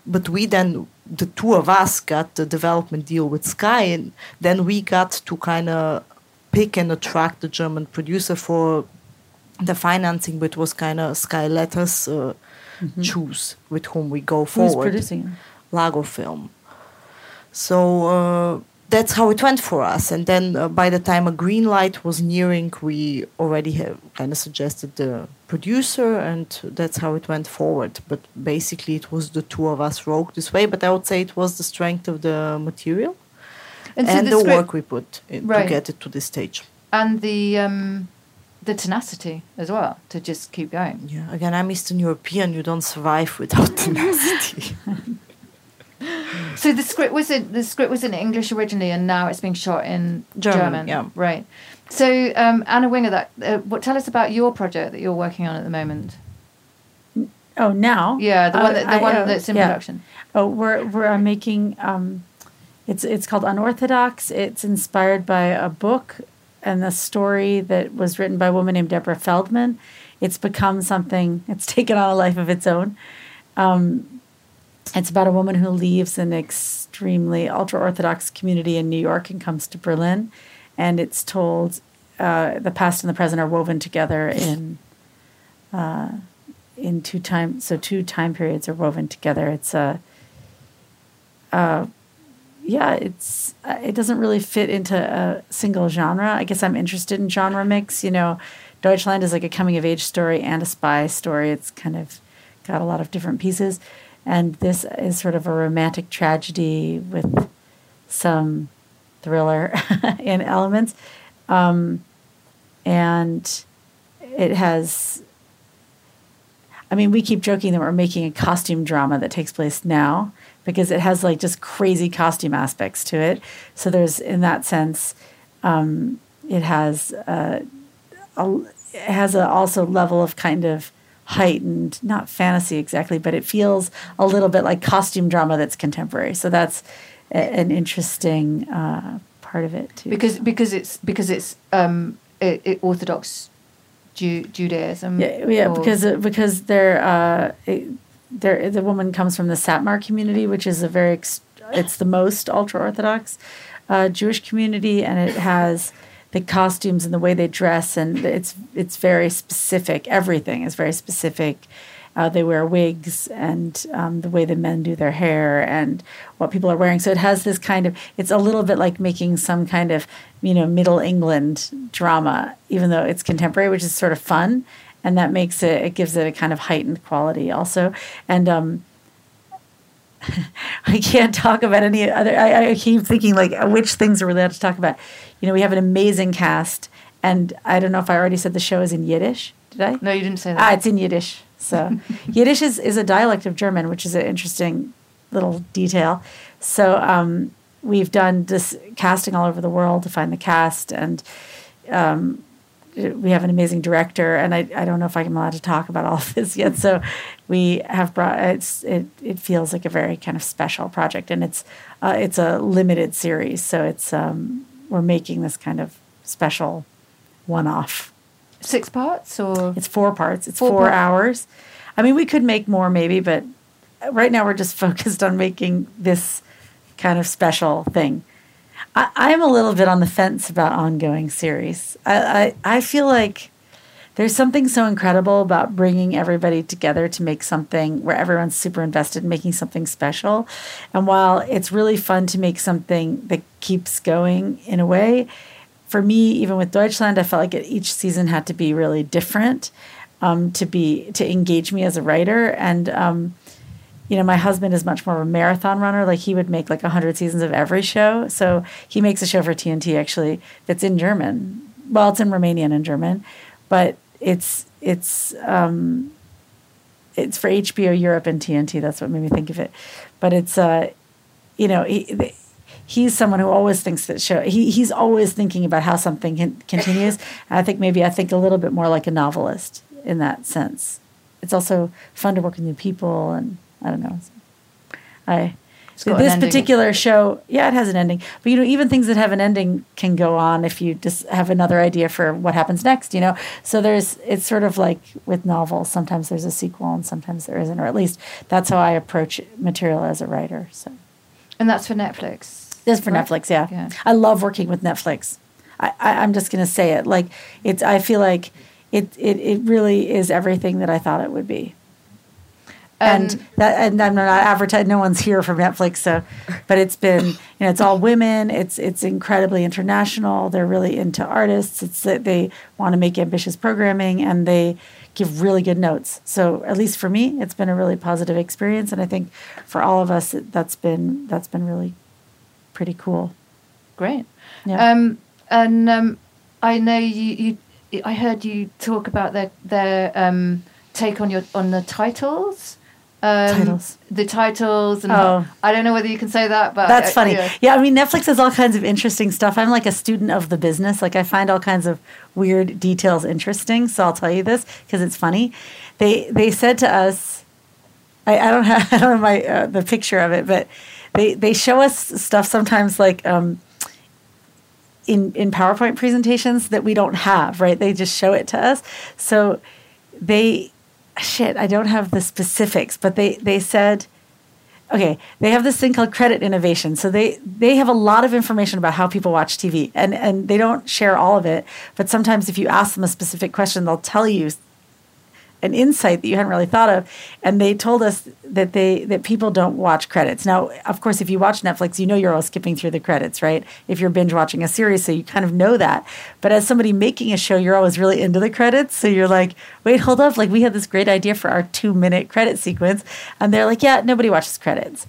But we then, the two of us, got the development deal with Sky, and then we got to kind of pick and attract the German producer for the financing, which was kind of Sky let us uh, choose with whom we go Who's forward. producing? Lago film. So uh, that's how it went for us. And then uh, by the time a green light was nearing, we already have kind of suggested the producer, and that's how it went forward. But basically, it was the two of us wrote this way. But I would say it was the strength of the material And, and, so the, script- work we put in Right. to get it to this stage. and the um, the tenacity as well to just keep going. Yeah. Again, I'm Eastern European. You don't survive without tenacity. So the script was in the script was in English originally, and now it's being shot in German, German. yeah. right. So um, Anna Winger, that uh, what tell us about your project that you're working on at the moment? Oh, now? Yeah, the Uh, one that, the I- one uh, that's in yeah. production. Oh, we're we're uh, making. Um, it's it's called Unorthodox. It's inspired by a book and the story that was written by a woman named Deborah Feldman. It's become something. It's taken on a life of its own. Um, it's about a woman who leaves an extremely ultra orthodox community in New York and comes to Berlin, and it's told uh, the past and the present are woven together in uh, in two time. So two time periods are woven together. It's a uh, yeah, it's uh, it doesn't really fit into a single genre. I guess I'm interested in genre mix. You know, Deutschland is like a coming of age story and a spy story. It's kind of got a lot of different pieces, and this is sort of a romantic tragedy with some thriller in elements, um, and it has. I mean, we keep joking that we're making a costume drama that takes place now because it has like just crazy costume aspects to it. So there's, in that sense, um, it has uh, a, it has a also level of kind of heightened, not fantasy exactly, but it feels a little bit like costume drama that's contemporary. So that's a, an interesting uh, part of it too. because because it's because it's um it, it Orthodox Ju- Judaism. Yeah, yeah, or- because because they're uh, it, they're the woman comes from the Satmar community, which is a very ex- it's the most ultra orthodox uh, Jewish community, and it has the costumes and the way they dress, and it's it's very specific. Everything is very specific. Uh, they wear wigs and um, the way the men do their hair and what people are wearing. So it has this kind of, it's a little bit like making some kind of, you know, Middle England drama, even though it's contemporary, which is sort of fun. And that makes it, it gives it a kind of heightened quality also. And um, I can't talk about any other, I, I keep thinking like which things are we allowed to talk about. You know, we have an amazing cast. And I don't know if I already said the show is in Yiddish. Did I? no, you didn't say Ah, that. it's in Yiddish. So Yiddish is, is a dialect of German, which is an interesting little detail. So um, we've done this casting all over the world to find the cast, and um, we have an amazing director. And I, I don't know if I'm allowed to talk about all of this yet. So we have brought it's it it feels like a very kind of special project, and it's uh, it's a limited series. So it's um, we're making this kind of special one off. Six parts or It's four parts. It's Four four, hours. I mean, we could make more maybe, but right now we're just focused on making this kind of special thing. I, I'm a little bit on the fence about ongoing series. I, I, I feel like there's something so incredible about bringing everybody together to make something where everyone's super invested in making something special. And while it's really fun to make something that keeps going in a way, for me, even with Deutschland, I felt like it, each season had to be really different um, to be to engage me as a writer. And um, you know, my husband is much more of a marathon runner. Like he would make like hundred seasons of every show. So he makes a show for TNT actually that's in German. Well, it's in Romanian and German, but it's it's um, it's for HBO Europe and TNT. That's what made me think of it. But it's uh, you know, he, he's someone who always thinks that show. He he's always thinking about how something can, continues. And I think maybe I think a little bit more like a novelist in that sense. It's also fun to work with new people, and I don't know. I this particular show, yeah, it has an ending. But you know, even things that have an ending can go on if you just have another idea for what happens next. You know, so there's it's sort of like with novels. Sometimes there's a sequel, and sometimes there isn't, or at least that's how I approach material as a writer. So and that's for Netflix. This is for right? Netflix, yeah. I love working with Netflix. I, I, I'm just going to say it. Like it's, I feel like it, it, it really is everything that I thought it would be. and Um, that, and I'm not advertising. No one's here from Netflix, so, but it's been, you know, it's all women. It's, it's incredibly international. They're really into artists. It's that they want to make ambitious programming and they give really good notes. So at least for me, it's been a really positive experience, and I think for all of us, that's been that's been really pretty cool. Great. Yeah. Um, and um, I know you, you. I heard you talk about their their um, take on your on the titles. Um, Titles. The titles, and Oh. I don't know whether you can say that, but That's uh, funny. yeah. Yeah. I mean, Netflix has all kinds of interesting stuff. I'm like a student of the business. Like, I find all kinds of weird details interesting. So I'll tell you this because it's funny. They they said to us I, I don't have I don't have my uh, the picture of it, but they they show us stuff sometimes like um, in in PowerPoint presentations that we don't have. Right? They just show it to us. So they shit. I don't have the specifics, but they they said okay they have this thing called credit innovation so they they have a lot of information about how people watch tv and and they don't share all of it but sometimes if you ask them a specific question they'll tell you an insight that you hadn't really thought of and they told us that they that people don't watch credits. Now of course if you watch netflix you know you're all skipping through the credits right? If you're binge watching a series so you kind of know that. But as somebody making a show you're always really into the credits so you're like wait hold up like we had this great idea for our two minute credit sequence and they're like yeah nobody watches credits.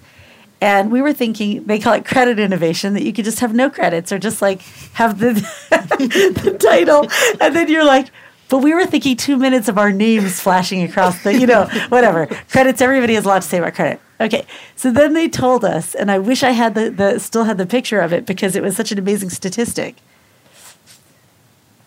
And we were thinking they call it credit innovation that you could just have no credits or just like have the, the title and then you're like but we were thinking two minutes of our names flashing across the, you know, whatever. Credits, everybody has a lot to say about credit. Okay. So then they told us, and I wish I had the, the still had the picture of it because it was such an amazing statistic.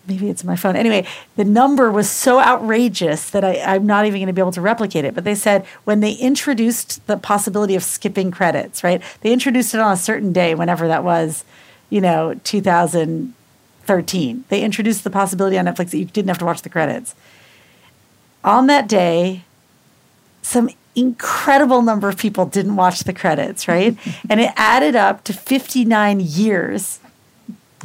Maybe it's my phone. Anyway, the number was so outrageous that I, I'm not even going to be able to replicate it. But they said when they introduced the possibility of skipping credits, right? They introduced it on a certain day, whenever that was, you know, 2000 13. They introduced the possibility on Netflix that you didn't have to watch the credits. On that day, some incredible number of people didn't watch the credits, right? and it added up to 59 years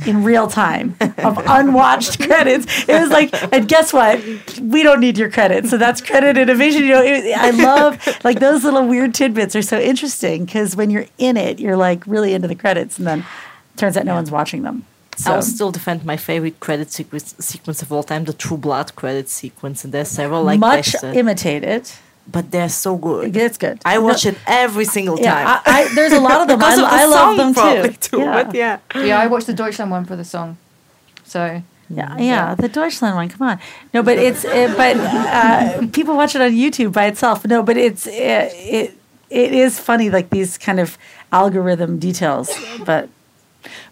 in real time of unwatched credits. It was like, and guess what? We don't need your credits. So that's credit innovation. You know, it, I love like those little weird tidbits are so interesting because when you're in it, you're like really into the credits, and then turns out no one's watching them. So. I'll still defend my favorite credit sequence, sequence of all time, the True Blood credit sequence, and there's several like much this, imitated. But they're so good. It's good. I watch no, it every single time. Yeah, I, I, there's a lot of them. I, of the I love them too. too. Yeah. But yeah, yeah. I watched the Deutschland one for the song. So yeah, yeah, the Deutschland one. Come on, no, but it's it, but uh, people watch it on YouTube by itself. No, but it's it, it it is funny, like these kind of algorithm details. But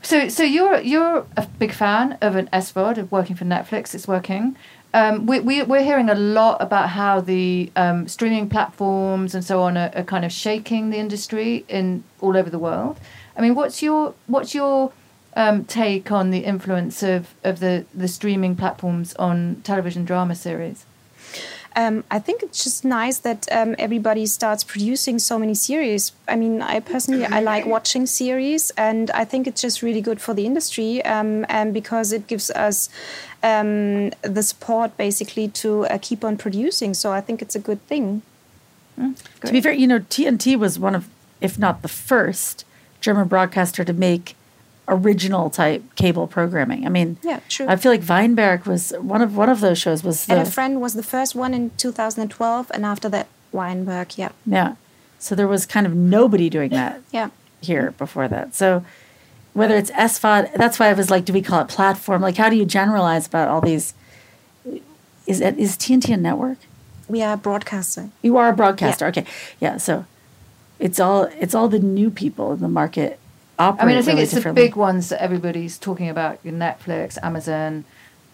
so, so you're you're a big fan of an SVOD of working for Netflix. It's working. Um, we, we we're hearing a lot about how the um, streaming platforms and so on are, are, kind of shaking the industry in all over the world. I mean, what's your what's your um, take on the influence of, of the, the streaming platforms on television drama series? Um, I think it's just nice that um, everybody starts producing so many series. I mean, I personally I like watching series, and I think it's just really good for the industry, um, and because it gives us um, the support basically to uh, keep on producing. So I think it's a good thing. Mm, to be fair, you know, TNT was one of, if not the first, German broadcaster to make original type cable programming. I mean, yeah, true. I feel like Weinberg was one of one of those shows. Was the, Add a Friend was the first one in 2012, and after that, Weinberg. Yeah. Yeah. So there was kind of nobody doing that. yeah. Here before that, so whether it's SVOD, that's why I was like, do we call it platform? Like, how do you generalize about all these? Is it is TNT a network? We are a broadcaster. You are a broadcaster. Yeah. Okay. Yeah. So it's all it's all the new people in the market I mean, I think it's the big ones that everybody's talking about: Netflix, Amazon,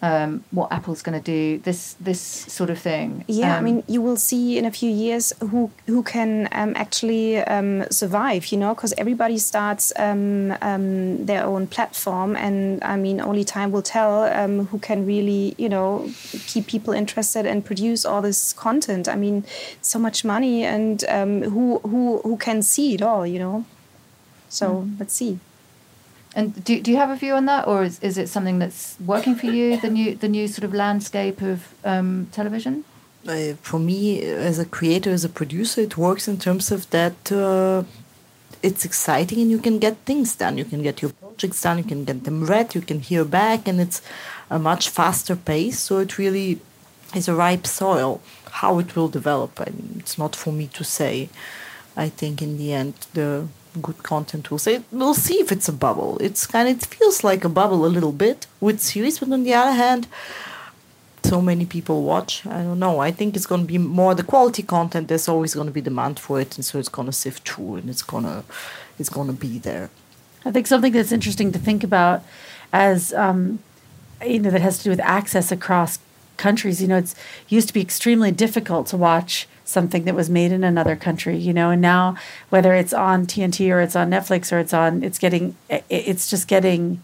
um, what Apple's going to do, this this sort of thing. Yeah, um, I mean, you will see in a few years who who can um, actually um, survive. You know, because everybody starts um, um, their own platform, and I mean, only time will tell who can really, you know, keep people interested and produce all this content. I mean, so much money, and who who who can see it all. You know. So mm. let's see. And do, do you have a view on that, or is, is it something that's working for you? The new the new sort of landscape of um, television. Uh, for me, as a creator, as a producer, it works in terms of that uh, it's exciting and you can get things done. You can get your projects done. You can get them read. You can hear back, and it's a much faster pace. So it really is a ripe soil. How it will develop, I mean, it's not for me to say. I think in the end, the good content will say we'll see if it's a bubble. It's kind of it feels like a bubble a little bit with series but on the other hand so many people watch. I don't know. I think it's going to be more the quality content there's always going to be demand for it and so it's going to sift through and it's going to it's going to be there. I think something that's interesting to think about as um, you know that has to do with access across countries you know it's used to be extremely difficult to watch something that was made in another country, you know. And now, whether it's on TNT or it's on Netflix or it's on, it's getting, it's just getting,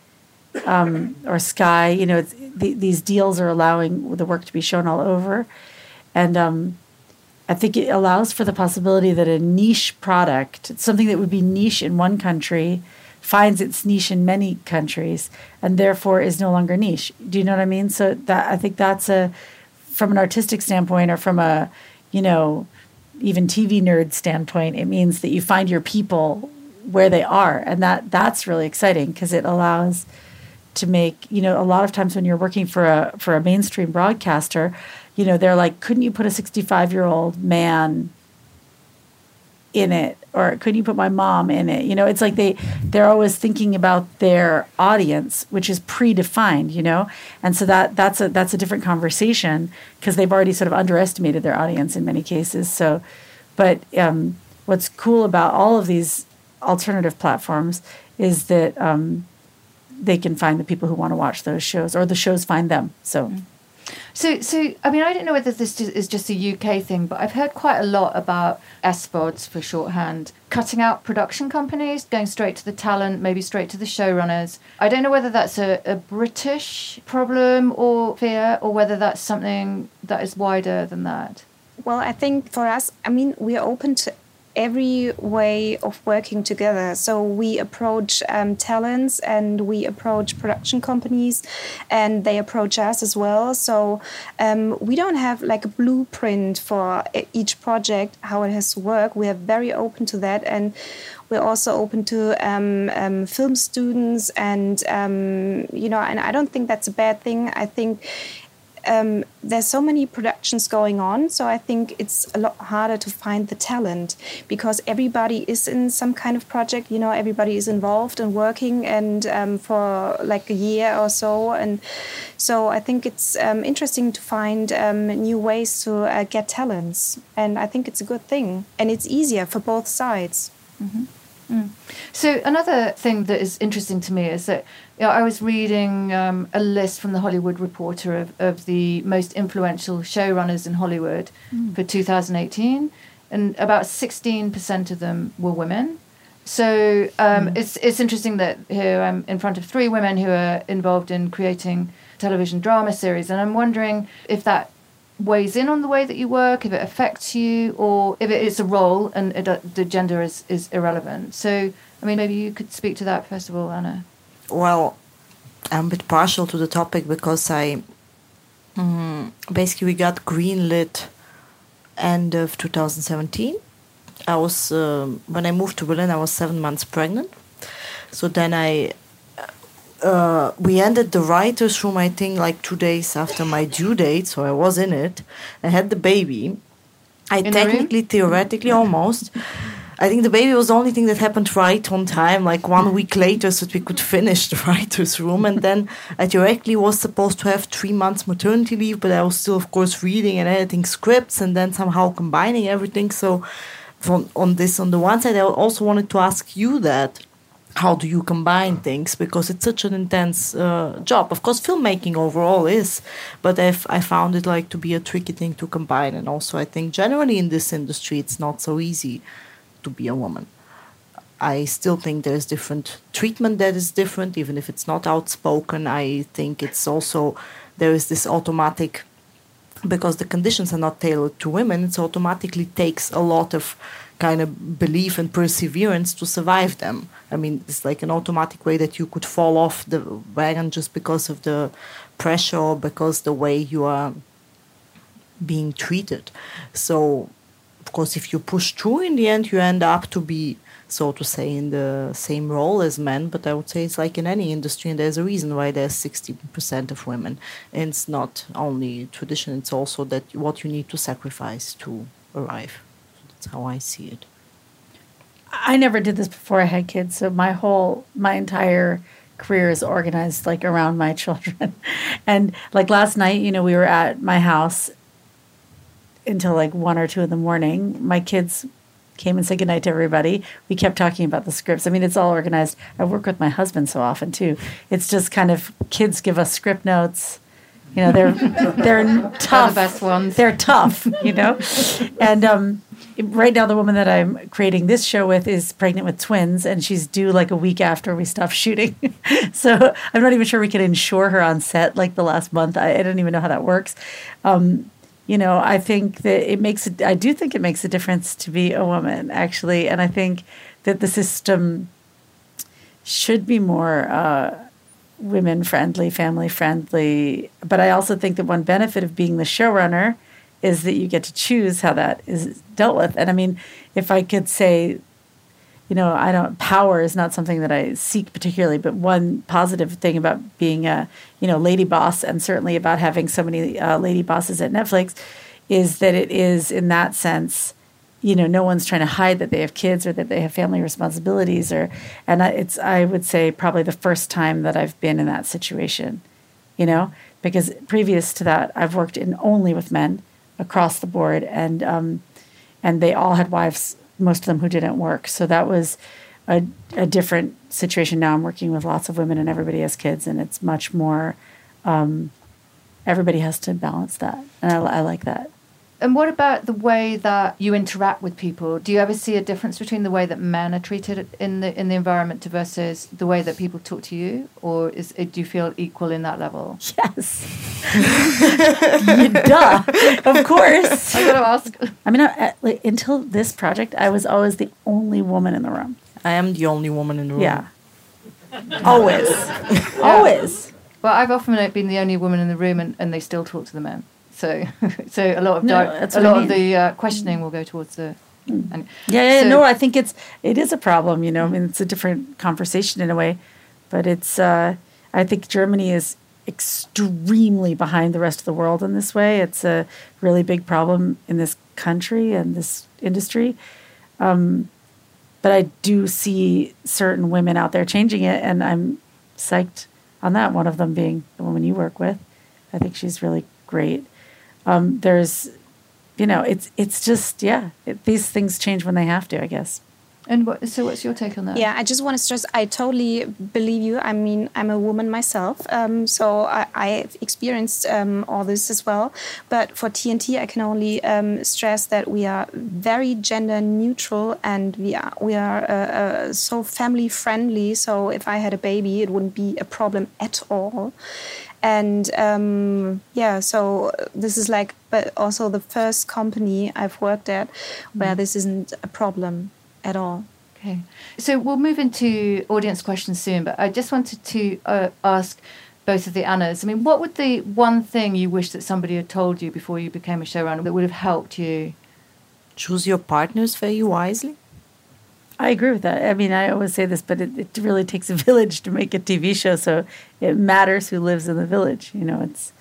um, or Sky, you know, these deals are allowing the work to be shown all over, and um, I think it allows for the possibility that a niche product, something that would be niche in one country, finds its niche in many countries and therefore is no longer niche. Do you know what I mean? So that I think that's a from an artistic standpoint or from a, you know, even TV nerd standpoint, it means that you find your people where they are. And that that's really exciting because it allows to make, you know, a lot of times when you're working for a for a mainstream broadcaster, you know, they're like, couldn't you put a 65-year-old man in it or could you put my mom in it? You know it's like they they're always thinking about their audience which is predefined you know? And so that that's a that's a different conversation because they've already sort of underestimated their audience in many cases. So but um, what's cool about all of these alternative platforms is that um, they can find the people who want to watch those shows or the shows find them. So mm-hmm. So, so I mean, I don't know whether this is just a UK thing, but I've heard quite a lot about SVODs for shorthand, cutting out production companies, going straight to the talent, maybe straight to the showrunners. I don't know whether that's a, a British problem or fear, or whether that's something that is wider than that. Well, I think for us, I mean, we are open to every way of working together. So we approach um, talents and we approach production companies, and they approach us as well. So um, we don't have like a blueprint for each project how it has to work. We are very open to that, and we're also open to um, um, film students and um, you know and i don't think that's a bad thing i think um, there's so many productions going on, so I think it's a lot harder to find the talent because everybody is in some kind of project. You know, everybody is involved and working and um, for like a year or so, and so I think it's um, interesting to find um, new ways to uh, get talents, and I think it's a good thing, and it's easier for both sides. Mm-hmm. Mm. So another thing that is interesting to me is that you know, I was reading um, a list from the Hollywood Reporter of, of the most influential showrunners in Hollywood mm. for 2018, and about 16% of them were women. So um, mm. it's it's interesting that here I'm in front of three women who are involved in creating television drama series, and I'm wondering if that weighs in on the way that you work, if it affects you, or if it is a role and it, uh, the gender is, is irrelevant. So, I mean, maybe you could speak to that first of all, Anna. Well, I'm a bit partial to the topic because I um, basically we got greenlit end of 2017. I was uh, when I moved to Berlin, I was seven months pregnant. So then I uh, we ended the writers' room, I think, like two days after my due date. So I was in it. I had the baby. I in technically, theoretically, almost. I think the baby was the only thing that happened right on time, like one week later, so that we could finish the writers' room. And then I directly was supposed to have three months maternity leave, but I was still, of course, reading and editing scripts and then somehow combining everything. So, from on this, on the one side, I also wanted to ask you that how do you combine things? Because it's such an intense uh, job. Of course filmmaking overall is but I've, i found it like to be a tricky thing to combine. And also i think generally in this industry it's not so easy to be a woman. I still think there's different treatment that is different. Even if it's not outspoken i think it's also there is this automatic because the conditions are not tailored to women it automatically takes a lot of kind of belief and perseverance to survive them. I mean, it's like an automatic way that you could fall off the wagon just because of the pressure or because the way you are being treated. So, of course, if you push through in the end, you end up to be, so to say, in the same role as men. But I would say it's like in any industry, and there's a reason why there's 60% of women. And it's not only tradition, it's also that what you need to sacrifice to arrive. That's how I see it. I never did this before I had kids, so my whole my entire career is organized like around my children. and like last night, you know, we were at my house until like one or two in the morning. My kids came and said goodnight to everybody. We kept talking about the scripts. I mean, it's all organized. I work with my husband so often too. It's just kind of kids give us script notes You know, they're they're tough. The best ones. They're tough. You know, and um, right now the woman that I'm creating this show with is pregnant with twins, and she's due like a week after we stop shooting. so I'm not even sure we can insure her on set like the last month. I, I don't even know how that works. Um, you know, I think that it makes. I do think it makes a difference to be a woman, actually, and I think that the system should be more. Uh, women friendly, family friendly. But I also think that one benefit of being the showrunner is that you get to choose how that is dealt with. And I mean, if I could say, you know, I don't power is not something that I seek particularly, but one positive thing about being a, you know, lady boss and certainly about having so many uh, lady bosses at Netflix is that it is in that sense you know no one's trying to hide that they have kids or that they have family responsibilities or and it's i would say probably the first time that i've been in that situation you know because previous to that i've worked in only with men across the board. And um, and they all had wives most of them who didn't work. So that was a, a different situation. Now i'm working with lots of women and everybody has kids and it's much more um, everybody has to balance that. And I, I like that and what about the way that you interact with people? Do you ever see a difference between the way that men are treated in the in the environment versus the way that people talk to you, or is eh, do you feel equal in that level? Yes, duh, of course. I got to ask. I mean, I, like, until this project, I was always the only woman in the room. I am the only woman in the room. Yeah, always, always. Well, I've often been the only woman in the room, and, and they still talk to the men. So, so a lot of No, di- a what I lot mean. of the uh, questioning will go towards the. Mm. And Yeah, yeah, So- no, I think it's it is a problem. You know, I mean, it's a different conversation in a way, but it's. Uh, I think Germany is extremely behind the rest of the world in this way. It's a really big problem in this country and this industry. Um, but I do see certain women out there changing it, and I'm psyched on that. One of them being the woman you work with. I think she's really great. Um, there's, you know, it's it's just yeah. It, these things change when they have to, I guess. and what, so, what's your take on that? Yeah, I just want to stress I totally believe you. I mean, I'm a woman myself, um, so I, I've experienced um, all this as well. But for TNT, I can only um, stress that we are very gender neutral and we are, we are uh, uh, so family friendly. So if I had a baby, it wouldn't be a problem at all. And um, yeah, so this is like, but also the first company I've worked at where this isn't a problem at all. Okay. So we'll move into audience questions soon, but I just wanted to uh, ask both of the Annas. I mean, what would the one thing you wish that somebody had told you before you became a showrunner that would have helped you? Choose your partners very wisely. I agree with that. I mean, I always say this, but it, it really takes a village to make a TV show, so it matters who lives in the village. You know, it's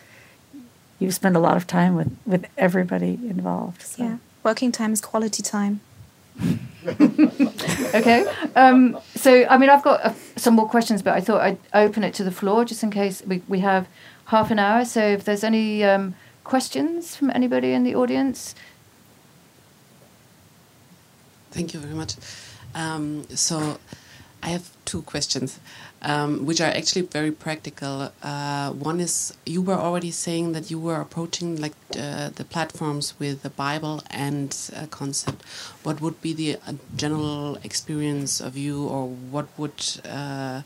you spend a lot of time with with everybody involved. So. Yeah. Working time is quality time. Okay. Um, so, I mean, I've got uh, some more questions, but I thought I'd open it to the floor just in case we, we have half an hour. So, if there's any um, questions from anybody in the audience, Thank you very much. Um, so, I have two questions, um, which are actually very practical. Uh, one is you were already saying that you were approaching like uh, the platforms with the Bible and a concept. What would be the uh, general experience of you, or what would uh,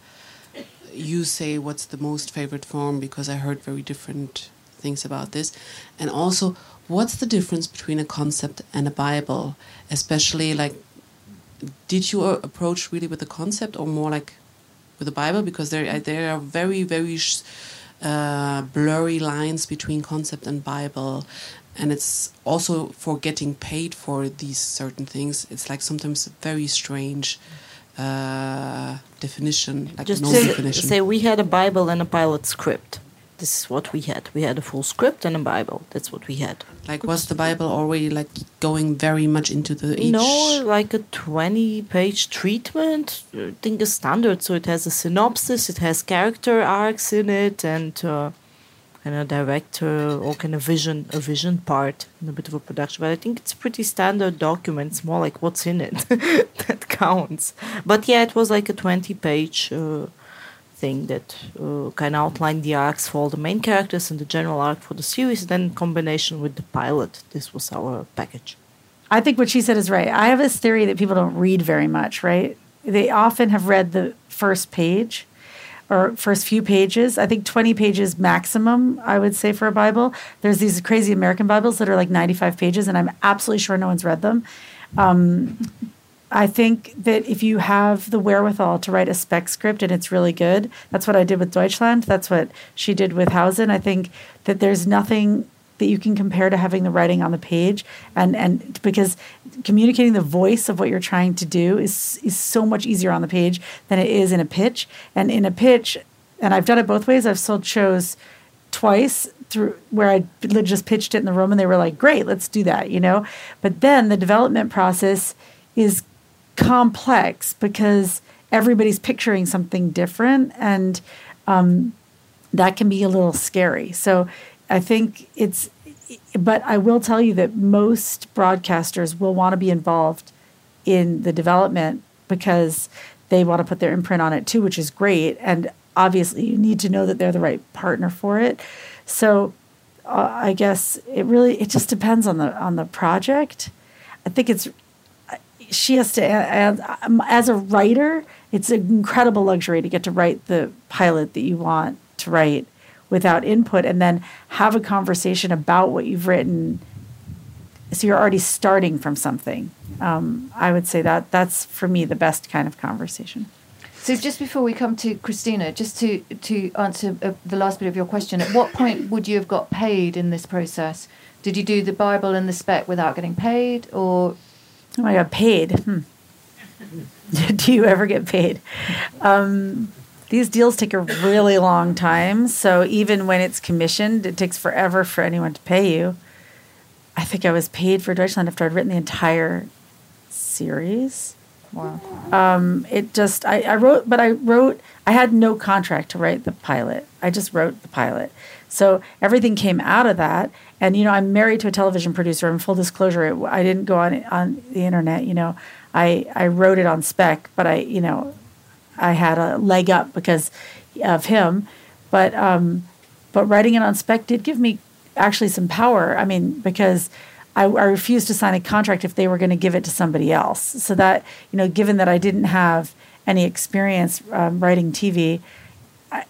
you say? What's the most favorite form? Because I heard very different things about this, and also what's the difference between a concept and a Bible, especially like did you approach really with the concept or more like with the Bible? Because there there are very very sh- uh, blurry lines between concept and Bible, and it's also for getting paid for these certain things. It's like sometimes very strange uh, definition, like Just no say, definition. say we had a Bible and a pilot script. This is what we had. We had a full script and a Bible. That's what we had. like was the Bible already like going very much into the each? No, like a 20 page treatment. I think a standard. So it has a synopsis, it has character arcs in it, and uh, and a director or kind of vision, a vision part, and a bit of a production. But I think it's pretty standard document. It's more like what's in it that counts. But yeah, it was like a 20 page uh, thing that uh, kind of outlined the arcs for all the main characters and the general arc for the series. Then in combination with the pilot, this was our package. I think what she said is right. I have this theory that people don't read very much, right? They often have read the first page or first few pages. I think 20 pages maximum, I would say, for a Bible. There's these crazy American Bibles that are like 95 pages, and I'm absolutely sure no one's read them. Um, I think that if you have the wherewithal to write a spec script and it's really good, that's what I did with Deutschland. That's what she did with Hausen. I think that there's nothing that you can compare to having the writing on the page and and because communicating the voice of what you're trying to do is is so much easier on the page than it is in a pitch and in a pitch and I've done it both ways I've sold shows twice through where I just pitched it in the room and they were like great let's do that you know but then the development process is complex because everybody's picturing something different and um, that can be a little scary so I think it's, but I will tell you that most broadcasters will want to be involved in the development because they want to put their imprint on it too, which is great. And obviously, you need to know that they're the right partner for it. So, uh, I guess it really it just depends on the on the project. I think it's she has to as, as a writer, it's an incredible luxury to get to write the pilot that you want to write without input and then have a conversation about what you've written. So you're already starting from something. Um, i would say that that's for me the best kind of conversation. So just before we come to christina just to to answer uh, the last bit of your question at what point would you have got paid in this process? Did you do the bible and the spec without getting paid or oh my God, paid hmm. do you ever get paid um, these deals take a really long time. So even when it's commissioned, it takes forever for anyone to pay you. I think I was paid for Deutschland after I'd written the entire series. Wow. Um, it just, I, I wrote, but I wrote, I had no contract to write the pilot. I just wrote the pilot. So everything came out of that. And, you know, I'm married to a television producer. In full disclosure, I didn't go on, on the internet, you know. I, I wrote it on spec, but I, you know, I had a leg up because of him. But um, but writing it on spec did give me actually some power. I mean, because I, I refused to sign a contract if they were going to give it to somebody else. So that you know, given that I didn't have any experience um, writing TV,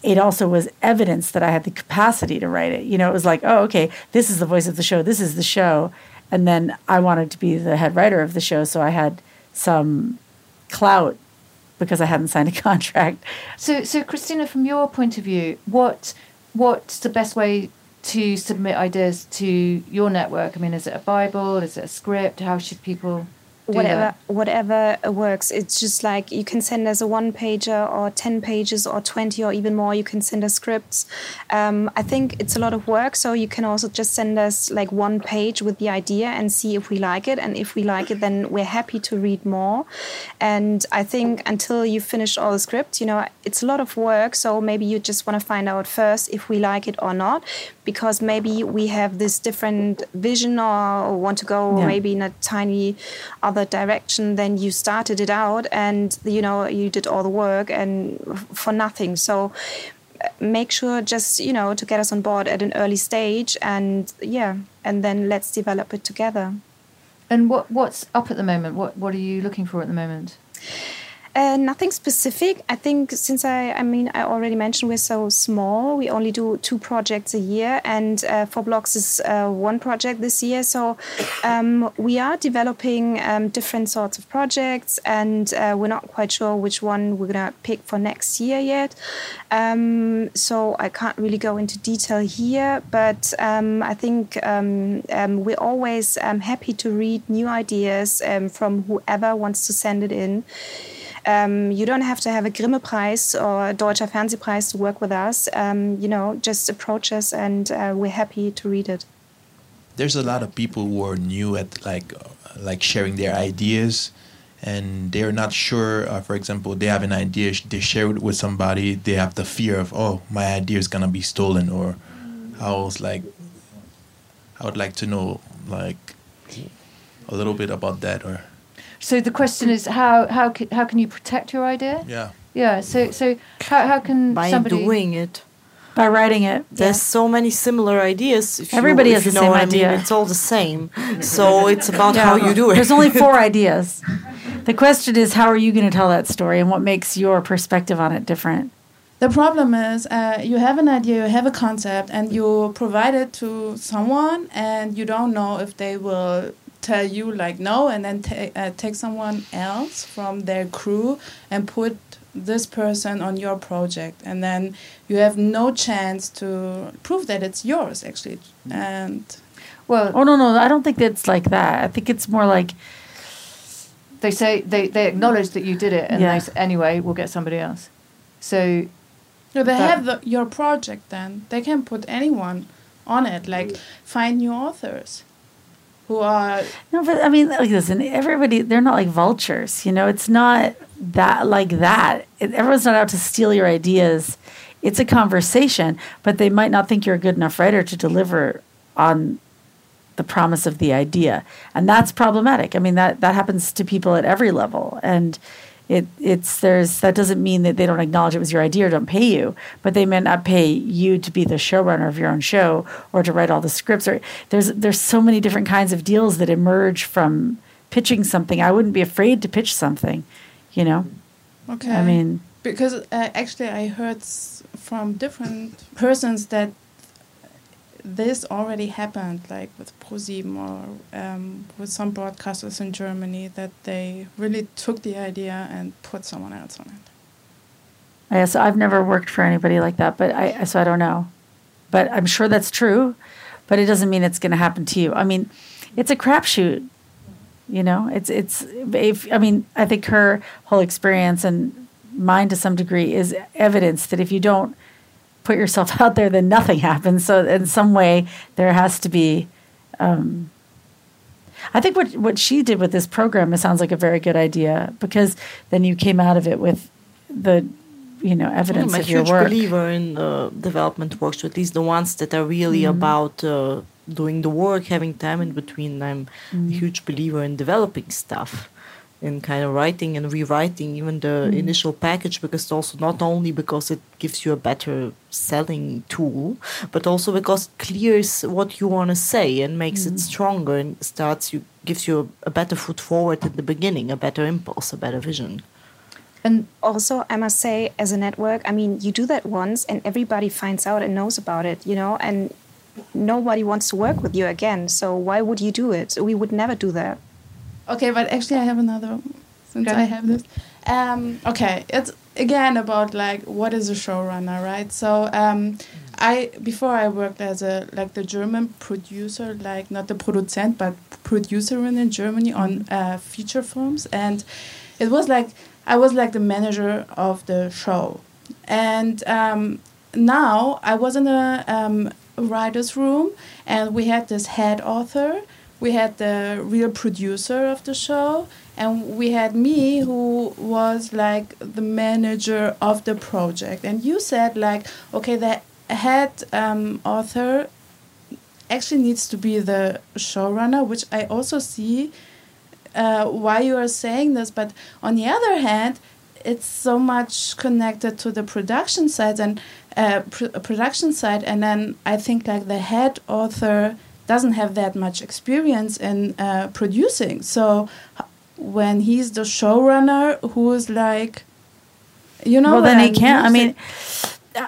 it also was evidence that I had the capacity to write it. You know, it was like, oh, okay, this is the voice of the show. This is the show, and then I wanted to be the head writer of the show, so I had some clout because I hadn't signed a contract. So, so Christina, from your point of view, what what's the best way to submit ideas to your network? I mean, is it a Bible? Is it a script? How should people? Whatever whatever works. It's just like you can send us a one pager or 10 pages or 20 or even more. You can send us scripts. Um, i think it's a lot of work so you can also just send us like one page with the idea and see if we like it. And if we like it then we're happy to read more. And i think until you finish all the scripts you know it's a lot of work. So maybe you just want to find out first if we like it or not because maybe we have this different vision or want to go yeah. maybe in a tiny other direction than you started it out and you know you did all the work and for nothing. So uh, make sure just you know to get us on board at an early stage and yeah and then let's develop it together. And what what's up at the moment? What what are you looking for at the moment uh, nothing specific. I think since I, I mean, I already mentioned we're so small. We only do two projects a year, and uh, Four Blocks is uh, one project this year. So um, we are developing um, different sorts of projects, and uh, we're not quite sure which one we're gonna pick for next year yet. Um, so I can't really go into detail here, but um, I think um, um, we're always happy to read new ideas from whoever wants to send it in. Um, you don't have to have a Grimme Preis or a Deutscher Fernsehpreis to work with us. Um, you know, just approach us and uh, we're happy to read it. There's a lot of people who are new at like like sharing their ideas and they're not sure uh, for example they have an idea they share it with somebody they have the fear of oh my idea is gonna be stolen or i was like i would like to know like a little bit about that or so the question is how how how can you protect your idea? Yeah. Yeah. So so how how can by somebody doing it. by writing it. There's so many similar ideas. If you- Everybody if has you the know same what I mean. idea. It's all the same. So it's about how you do it. There's only four ideas. The question is, how are you going to tell that story, and what makes your perspective on it different? The problem is, uh, you have an idea, you have a concept, and you provide it to someone, and you don't know if they will tell you like no, and then ta- uh, take someone else from their crew and put this person on your project, and then you have no chance to prove that it's yours actually. And well Oh no, no, I don't think it's like that. I think it's more like they say they they acknowledge that you did it and Yeah. they say, anyway we'll get somebody else. So No, they have the, your project then. They can put anyone on it, like find new authors who are. no, but I mean, like listen, everybody they're not like vultures. You know, it's not that like that. It, everyone's not out to steal your ideas. It's a conversation, but they might not think you're a good enough writer to deliver on the promise of the idea, and that's problematic. I mean that that happens to people at every level, and it it's there's that doesn't mean that they don't acknowledge it was your idea or don't pay you, but they may not pay you to be the showrunner of your own show or to write all the scripts. Or there's there's so many different kinds of deals that emerge from pitching something. I wouldn't be afraid to pitch something, you know. Okay. I mean, because uh, actually, I heard from different persons that this already happened, like with ProSieben or um, with some broadcasters in Germany, that they really took the idea and put someone else on it. Yeah, so I've never worked for anybody like that, but I so I don't know. But I'm sure that's true, but it doesn't mean it's going to happen to you. I mean, it's a crapshoot. You know, it's it's if I mean, I think her whole experience and mine to some degree is evidence that if you don't put yourself out there, then nothing happens. So in some way, there has to be. Um, I think what what she did with this program it sounds like a very good idea because then you came out of it with the you know evidence I'm a of your huge work. believer in uh, development works, at least the ones that are really Mm-hmm. about uh, doing the work, having time in between. I'm Mm-hmm. a huge believer in developing stuff, in kind of writing and rewriting even the Mm-hmm. initial package, because also not only because it gives you a better selling tool, but also because it clears what you want to say and makes Mm-hmm. it stronger and starts you gives you a, a better foot forward at the beginning, a better impulse, a better vision. and also i must say as a network i mean you do that once and everybody finds out and knows about it you know and nobody wants to work with you again so why would you do it we would never do that Okay, but actually, I have another. one, Since Okay. I have this, um, okay, it's again about like what is a showrunner, right? So, um, I before I worked as a like the German producer, like not the Produzent, but producer in, in Germany on uh, feature films, and it was like I was like the manager of the show, and um, now I was in a um, writer's room, and we had this head author we had the real producer of the show and we had me who was like the manager of the project. And you said like okay the head um, author actually needs to be the showrunner which i also see uh, why you are saying this. But on the other hand it's so much connected to the production side and uh, pr- production side. And then i think like the head author doesn't have that much experience in uh, producing. So when he's the showrunner, who's like, you know, well, then he can't. I mean, uh,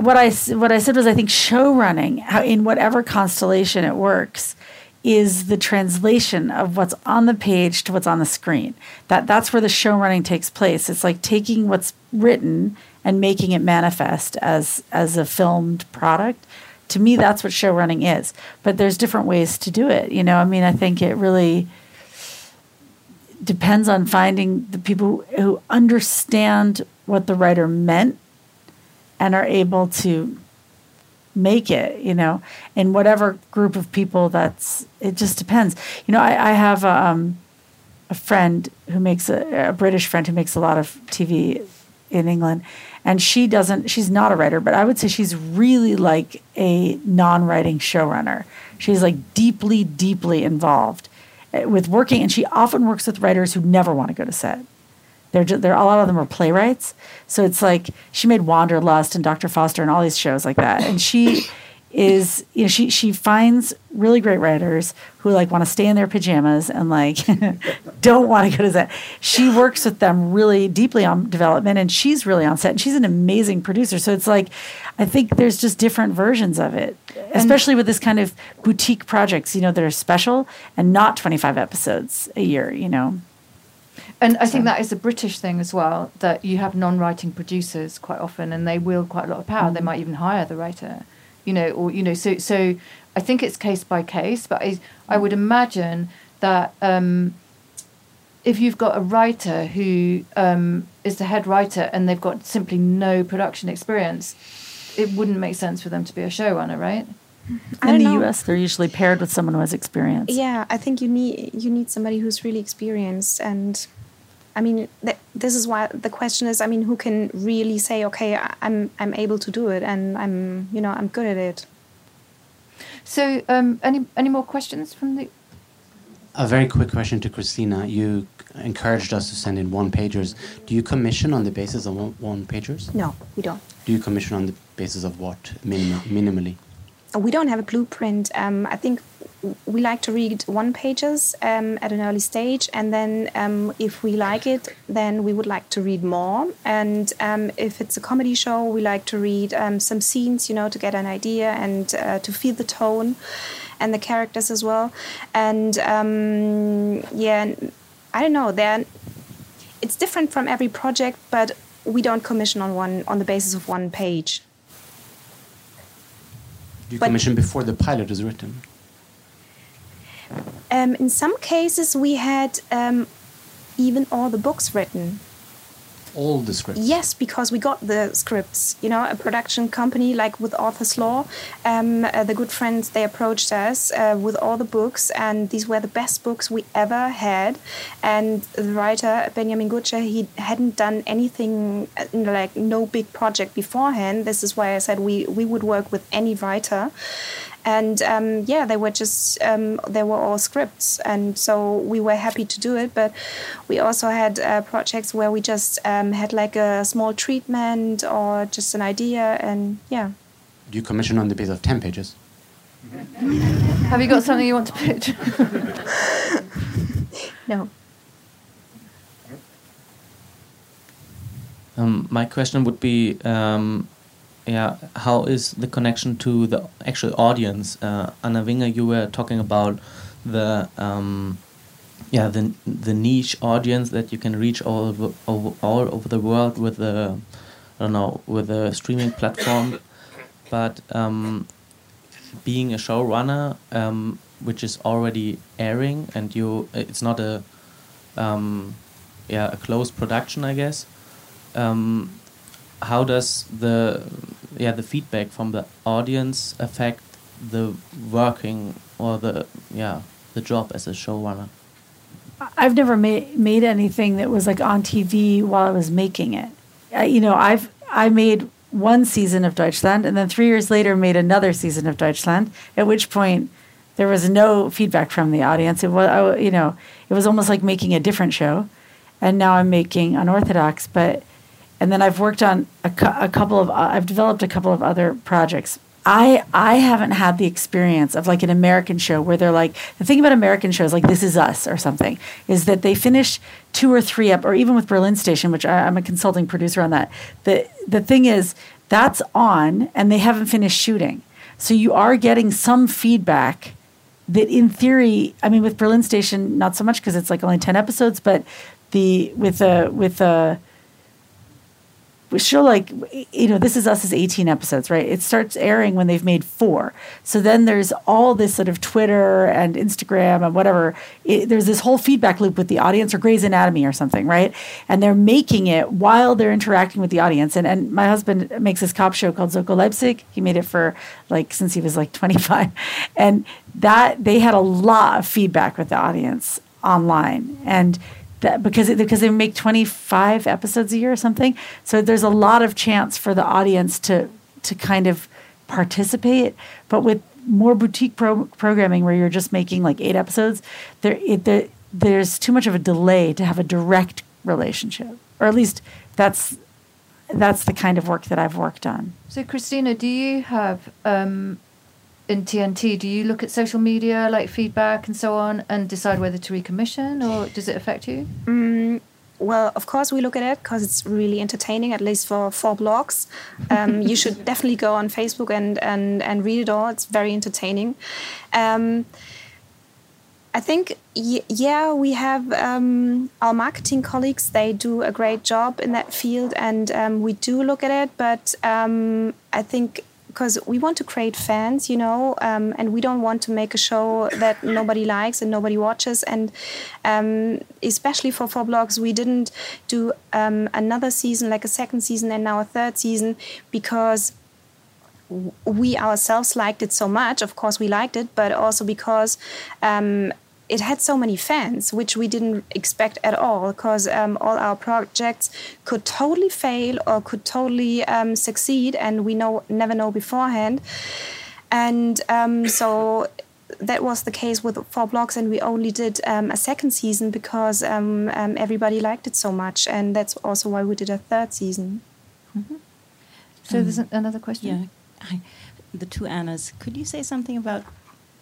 what I what I said was I think show running in whatever constellation it works is the translation of what's on the page to what's on the screen. That that's where the show running takes place. It's like taking what's written and making it manifest as as a filmed product. To me, that's what show running is. But there's different ways to do it. You know, I mean, I think it really depends on finding the people who understand what the writer meant and are able to make it you know in whatever group of people that's it just depends you know i, I have a, um, a friend who makes a, a british friend who makes a lot of tv in england and she doesn't she's not a writer but i would say she's really like a non-writing showrunner she's like deeply deeply involved uh, with working and she often works with writers who never want to go to set they're just, they're a lot of them are playwrights. So it's like she made Wanderlust and Dr. Foster and all these shows like that. And she is you know she she finds really great writers who like want to stay in their pajamas and like don't want to go to set. She works with them really deeply on development and she's really on set and she's an amazing producer. So it's like I think there's just different versions of it, especially with this kind of boutique projects, you know, that are special and not 25 episodes a year, you know. And I think that is a British thing as well, that you have non writing producers quite often and they wield quite a lot of power. They mm. might even hire the writer you know, or you know, so so I think it's case by case, but I I would imagine that um, if you've got a writer who um, is the head writer and they've got simply no production experience, it wouldn't make sense for them to be a showrunner, right? In the know. US, they're usually paired with someone who has experience. Yeah, I think you need you need somebody who's really experienced and I mean, th- this is why the question is. I mean, who can really say, okay, I'm I'm able to do it, and I'm you know I'm good at it. So, um, any any more questions from the? A very quick question to Christina. You encouraged us to send in one pagers. Do you commission on the basis of one, one pagers? No, we don't. Do you commission on the basis of what minim- minimally? We don't have a blueprint. Um, I think we like to read one pages um, at an early stage, and then um, if we like it, then we would like to read more. And um, if it's a comedy show, we like to read um, some scenes, you know, to get an idea and uh, to feel the tone and the characters as well. And um, yeah, I don't know. Then it's different from every project, but we don't commission on one on the basis of one page. You commission before the pilot is written. Um, in some cases, we had um, even all the books written. All the scripts. Yes, because we got the scripts. You know, a production company like with Arthur's Law, um, uh, the good friends they approached us uh, with all the books, and these were the best books we ever had. And the writer Benjamin Gutsche, he hadn't done anything uh, like no big project beforehand. This is why I said we we would work with any writer and um, yeah they were just um, they were all scripts. And so we were happy to do it. But we also had uh, projects where we just um, had like a small treatment or just an idea. And yeah. Do you commission on the basis of 10 pages. Have you got something you want to pitch? No. Um, my question would be um, yeah how is the connection to the actual audience? Uh, anna winger you were talking about the um, yeah the the niche audience that you can reach all over, over all over the world with the i don't know with a streaming platform. But um, being a showrunner um, which is already airing and you it's not a um, yeah a closed production i guess um, how does the yeah the feedback from the audience affect the working or the yeah the job as a showrunner? I've never made made anything that was like on TV while I was making it. I, you know, I've I made one season of Deutschland and then three years later made another season of Deutschland. At which point there was no feedback from the audience. It was you know it was almost like making a different show. And now I'm making Unorthodox, but and then I've worked on a, a couple of uh, I've developed a couple of other projects. I I haven't had the experience of like an American show where they're like the thing about American shows like This Is Us or something is that they finish two or three up or even with Berlin Station, which I, I'm a consulting producer on that. The the thing is that's on and they haven't finished shooting, so you are getting some feedback that in theory, I mean, with Berlin Station, not so much because it's like only ten episodes, but the with a with a show like you know this is us as 18 episodes right? It starts airing when they've made four. So then there's all this sort of twitter and instagram and whatever. It, there's this whole feedback loop with the audience or Grey's Anatomy or something right? And they're making it while they're interacting with the audience. And and my husband makes this cop show called Soko Leipzig. He made it for like since he was like 25 and that they had a lot of feedback with the audience online. And that because it, because they make 25 episodes a year or something. So there's a lot of chance for the audience to to kind of participate. But with more boutique pro- programming where you're just making like eight episodes there, it, there there's too much of a delay to have a direct relationship, or at least that's that's the kind of work that I've worked on. So, Christina, do you have um, in TNT? Do you look at social media, like feedback and so on, and decide whether to recommission, or does it affect you? Mm, well, of course, we look at it because it's really entertaining, at least for 4 Blocks. Um, you should definitely go on Facebook and, and, and read it all. It's very entertaining. Um, I think, yeah, we have um, our marketing colleagues. They do a great job in that field, and um, we do look at it. But um, I think because we want to create fans, you know, um, and we don't want to make a show that nobody likes and nobody watches. And um, especially for 4 Blocks, we didn't do um, another season, like a second season, and now a third season, because we ourselves liked it so much. Of course, we liked it, but also because um, it had so many fans, which we didn't expect at all, because um, all our projects could totally fail or could totally um, succeed, and we know never know beforehand. And um, so that was the case with four blocks, and we only did um, a second season because um, everybody liked it so much, and that's also why we did a third season. Mm-hmm. So there's another question. Yeah. Hi, the two Annas. Could you say something about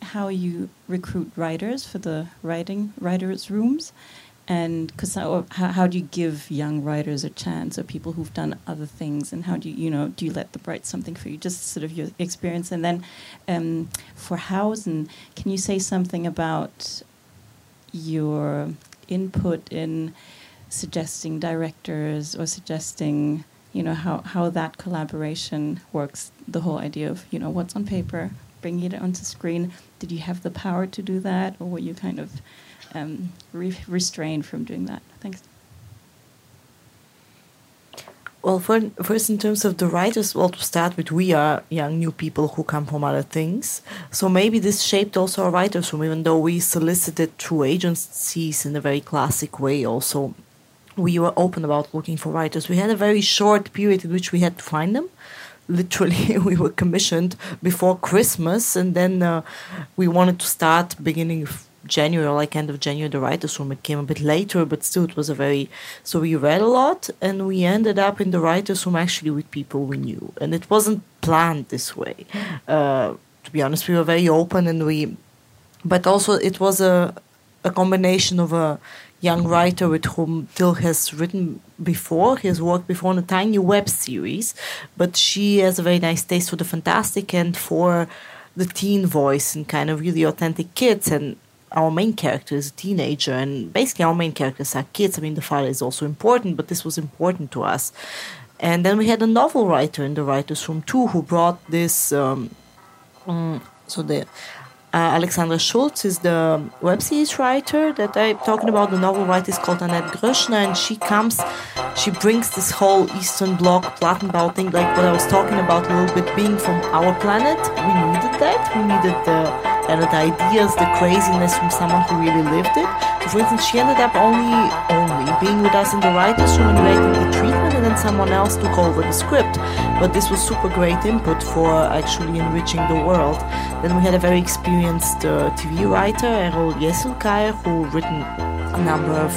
how you recruit writers for the writing writers' rooms? And cause how, how do you give young writers a chance, or people who've done other things, and how do you, you know, do you let them write something for you? Just sort of your experience, and then um, for Hausen, can you say something about your input in suggesting directors or suggesting you know how, how that collaboration works the whole idea of you know what's on paper bringing it onto screen did you have the power to do that or were you kind of um, re- restrained from doing that thanks well for, first in terms of the writers well to start with we are young new people who come from other things so maybe this shaped also our writers room even though we solicited through agencies in a very classic way also we were open about looking for writers. We had a very short period in which we had to find them. Literally, we were commissioned before Christmas, and then uh, we wanted to start beginning of January, like end of January, the writers' room. It came a bit later, but still, it was a very. So we read a lot, and we ended up in the writers' room actually with people we knew, and it wasn't planned this way. Uh, to be honest, we were very open, and we, but also it was a a combination of a young writer with whom Till has written before. He has worked before on a tiny web series, but she has a very nice taste for the fantastic and for the teen voice and kind of really authentic kids. And our main character is a teenager, and basically our main characters are kids. I mean, the father is also important, but this was important to us. And then we had a novel writer in the writers' room too, who brought this. Um, um, so the uh, Alexandra Schulz is the web series writer that I'm talking about. The novel writer is called Annett Gröschner, and she comes, she brings this whole Eastern Bloc Plattenbau thing, like what I was talking about a little bit, being from our planet. We needed that. We needed the the ideas, the craziness from someone who really lived it. So, for instance, she ended up only, only being with us in the writers' room and writing the someone else took over the script. But this was super great input for actually enriching the world. Then we had a very experienced uh, TV writer, Erol Yesilkaya, who written a number of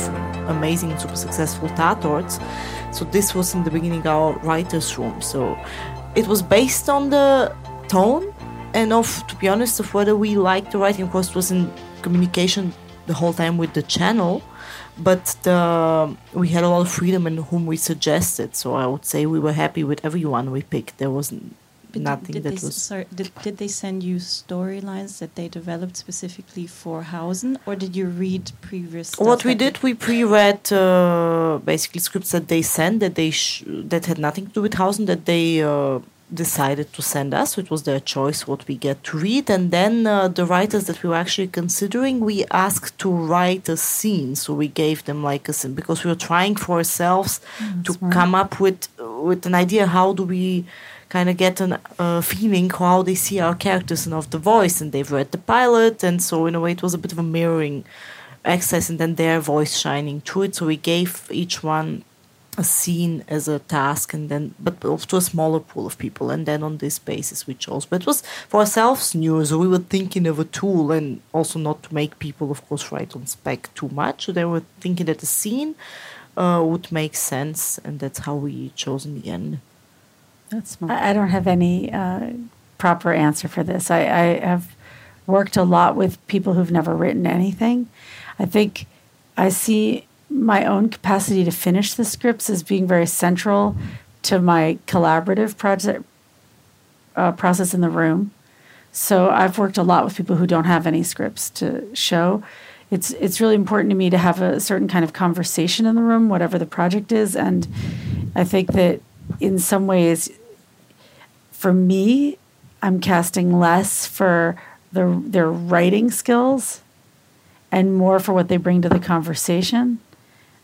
amazing, super successful Tatorts. So this was in the beginning our writers' room. So it was based on the tone and of, to be honest, of whether we liked the writing. Of course, was in communication the whole time with the channel, but the, we had a lot of freedom in whom we suggested. So I would say we were happy with everyone we picked. There was but nothing did, did that was. Sorry, did, did they send you storylines that they developed specifically for Hausen, or did you read previous? What we did, we pre-read uh, basically scripts that they sent that they that had nothing to do with Hausen that they. Uh, decided to send us. It was their choice what we get to read. And then uh, the writers that we were actually considering, we asked to write a scene. So we gave them like a scene because we were trying for ourselves mm, to smart. come up with with an idea how do we kind of get a uh, feeling how they see our characters and of the voice. And they've read the pilot, and so in a way it was a bit of a mirroring exercise, and then their voice shining through it. So we gave each one a scene as a task and then but to a smaller pool of people and then on this basis we chose but it was for ourselves new so we were thinking of a tool and also not to make people of course write on spec too much so they were thinking that the scene uh, would make sense, and that's how we chose in the end. That's smart. I, I don't have any uh, proper answer for this. I, I have worked a lot with people who've never written anything. I think I see my own capacity to finish the scripts as being very central to my collaborative project uh, process in the room. So I've worked a lot with people who don't have any scripts to show. It's it's really important to me to have a certain kind of conversation in the room, whatever the project is, and I think that in some ways, for me, I'm casting less for the, their writing skills and more for what they bring to the conversation.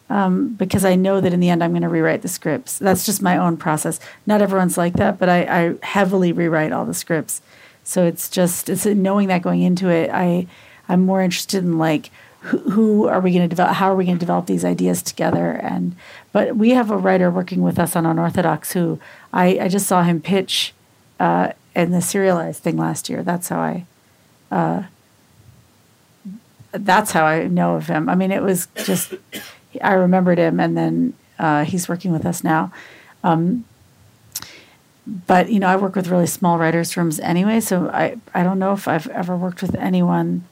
Um, because I know that in the end I'm going to rewrite the scripts. That's just my own process. Not everyone's like that, but I, I heavily rewrite all the scripts. So it's just it's knowing that going into it. I I'm more interested in like who, who are we going to develop? How are we going to develop these ideas together? And but we have a writer working with us on Unorthodox who I, I just saw him pitch uh, in the serialized thing last year. That's how I. Uh, that's how I know of him. I mean, it was just I remembered him, and then uh, he's working with us now. Um, but you know, I work with really small writers' rooms anyway, so I I don't know if I've ever worked with anyone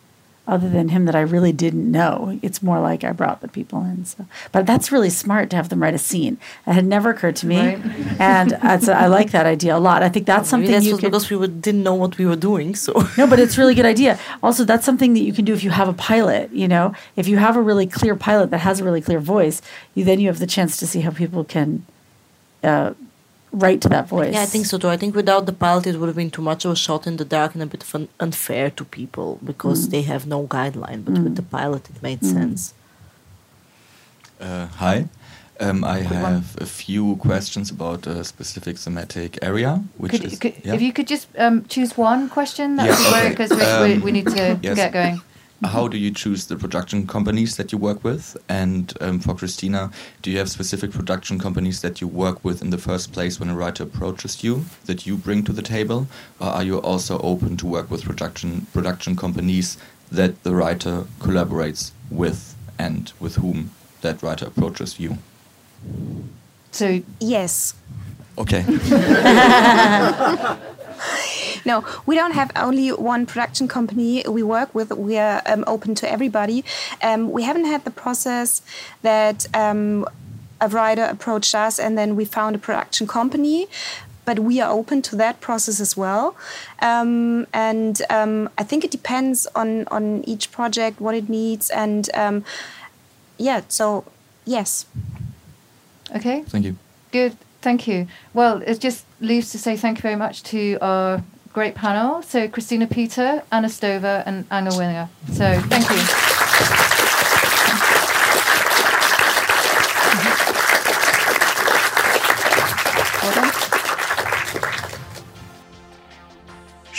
other than him that I really didn't know. It's more like I brought the people in. So, but that's really smart to have them write a scene. It had never occurred to me, right. and I like that idea a lot. I think that's something that's you can, because we didn't know what we were doing. So no, but it's a really good idea. Also, that's something that you can do if you have a pilot. You know, if you have a really clear pilot that has a really clear voice, you then you have the chance to see how people can. Uh, right to that voice. Yeah, I think so too. I think without the pilot, it would have been too much of a shot in the dark and a bit of unfair to people because mm. they have no guideline. But mm. with the pilot, it made mm. sense. Uh, hi. Um, I have a few questions about a specific thematic area. Which could, is, could, yeah? If you could just um, choose one question, that would be great because we, um, we, we, need to yes. get going. How do you choose the production companies that you work with? And um, for Christina, do you have specific production companies that you work with in the first place when a writer approaches you that you bring to the table? Or are you also open to work with production, production companies that the writer collaborates with and with whom that writer approaches you? So, yes. Okay. no, we don't have only one production company we work with. We are um, open to everybody. Um, we haven't had the process that um, a writer approached us and then we found a production company. But we are open to that process as well, um, and um, I think it depends on on each project what it needs, and um, yeah. So yes. Okay. Thank you. Good. Thank you. Well, it just leaves to say thank you very much to our great panel. So Christina Peter, Anna Stoeva, and Anna Winger. So thank you.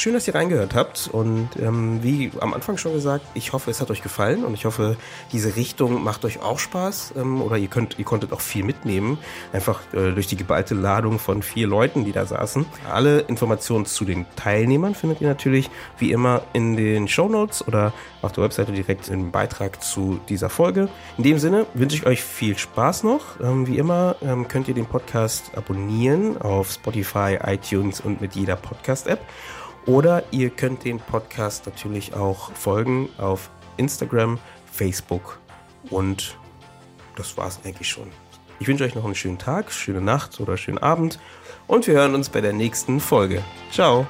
Schön, dass ihr reingehört habt und ähm, wie am Anfang schon gesagt, ich hoffe, es hat euch gefallen und ich hoffe, diese Richtung macht euch auch Spaß ähm, oder ihr könnt, ihr konntet auch viel mitnehmen, einfach äh, durch die geballte Ladung von vier Leuten, die da saßen. Alle Informationen zu den Teilnehmern findet ihr natürlich wie immer in den Show oder auf der Webseite direkt im Beitrag zu dieser Folge. In dem Sinne wünsche ich euch viel Spaß noch. Ähm, wie immer ähm, könnt ihr den Podcast abonnieren auf Spotify, iTunes und mit jeder Podcast-App. Oder ihr könnt den Podcast natürlich auch folgen auf Instagram, Facebook und das war's eigentlich schon. Ich wünsche euch noch einen schönen Tag, schöne Nacht oder schönen Abend und wir hören uns bei der nächsten Folge. Ciao!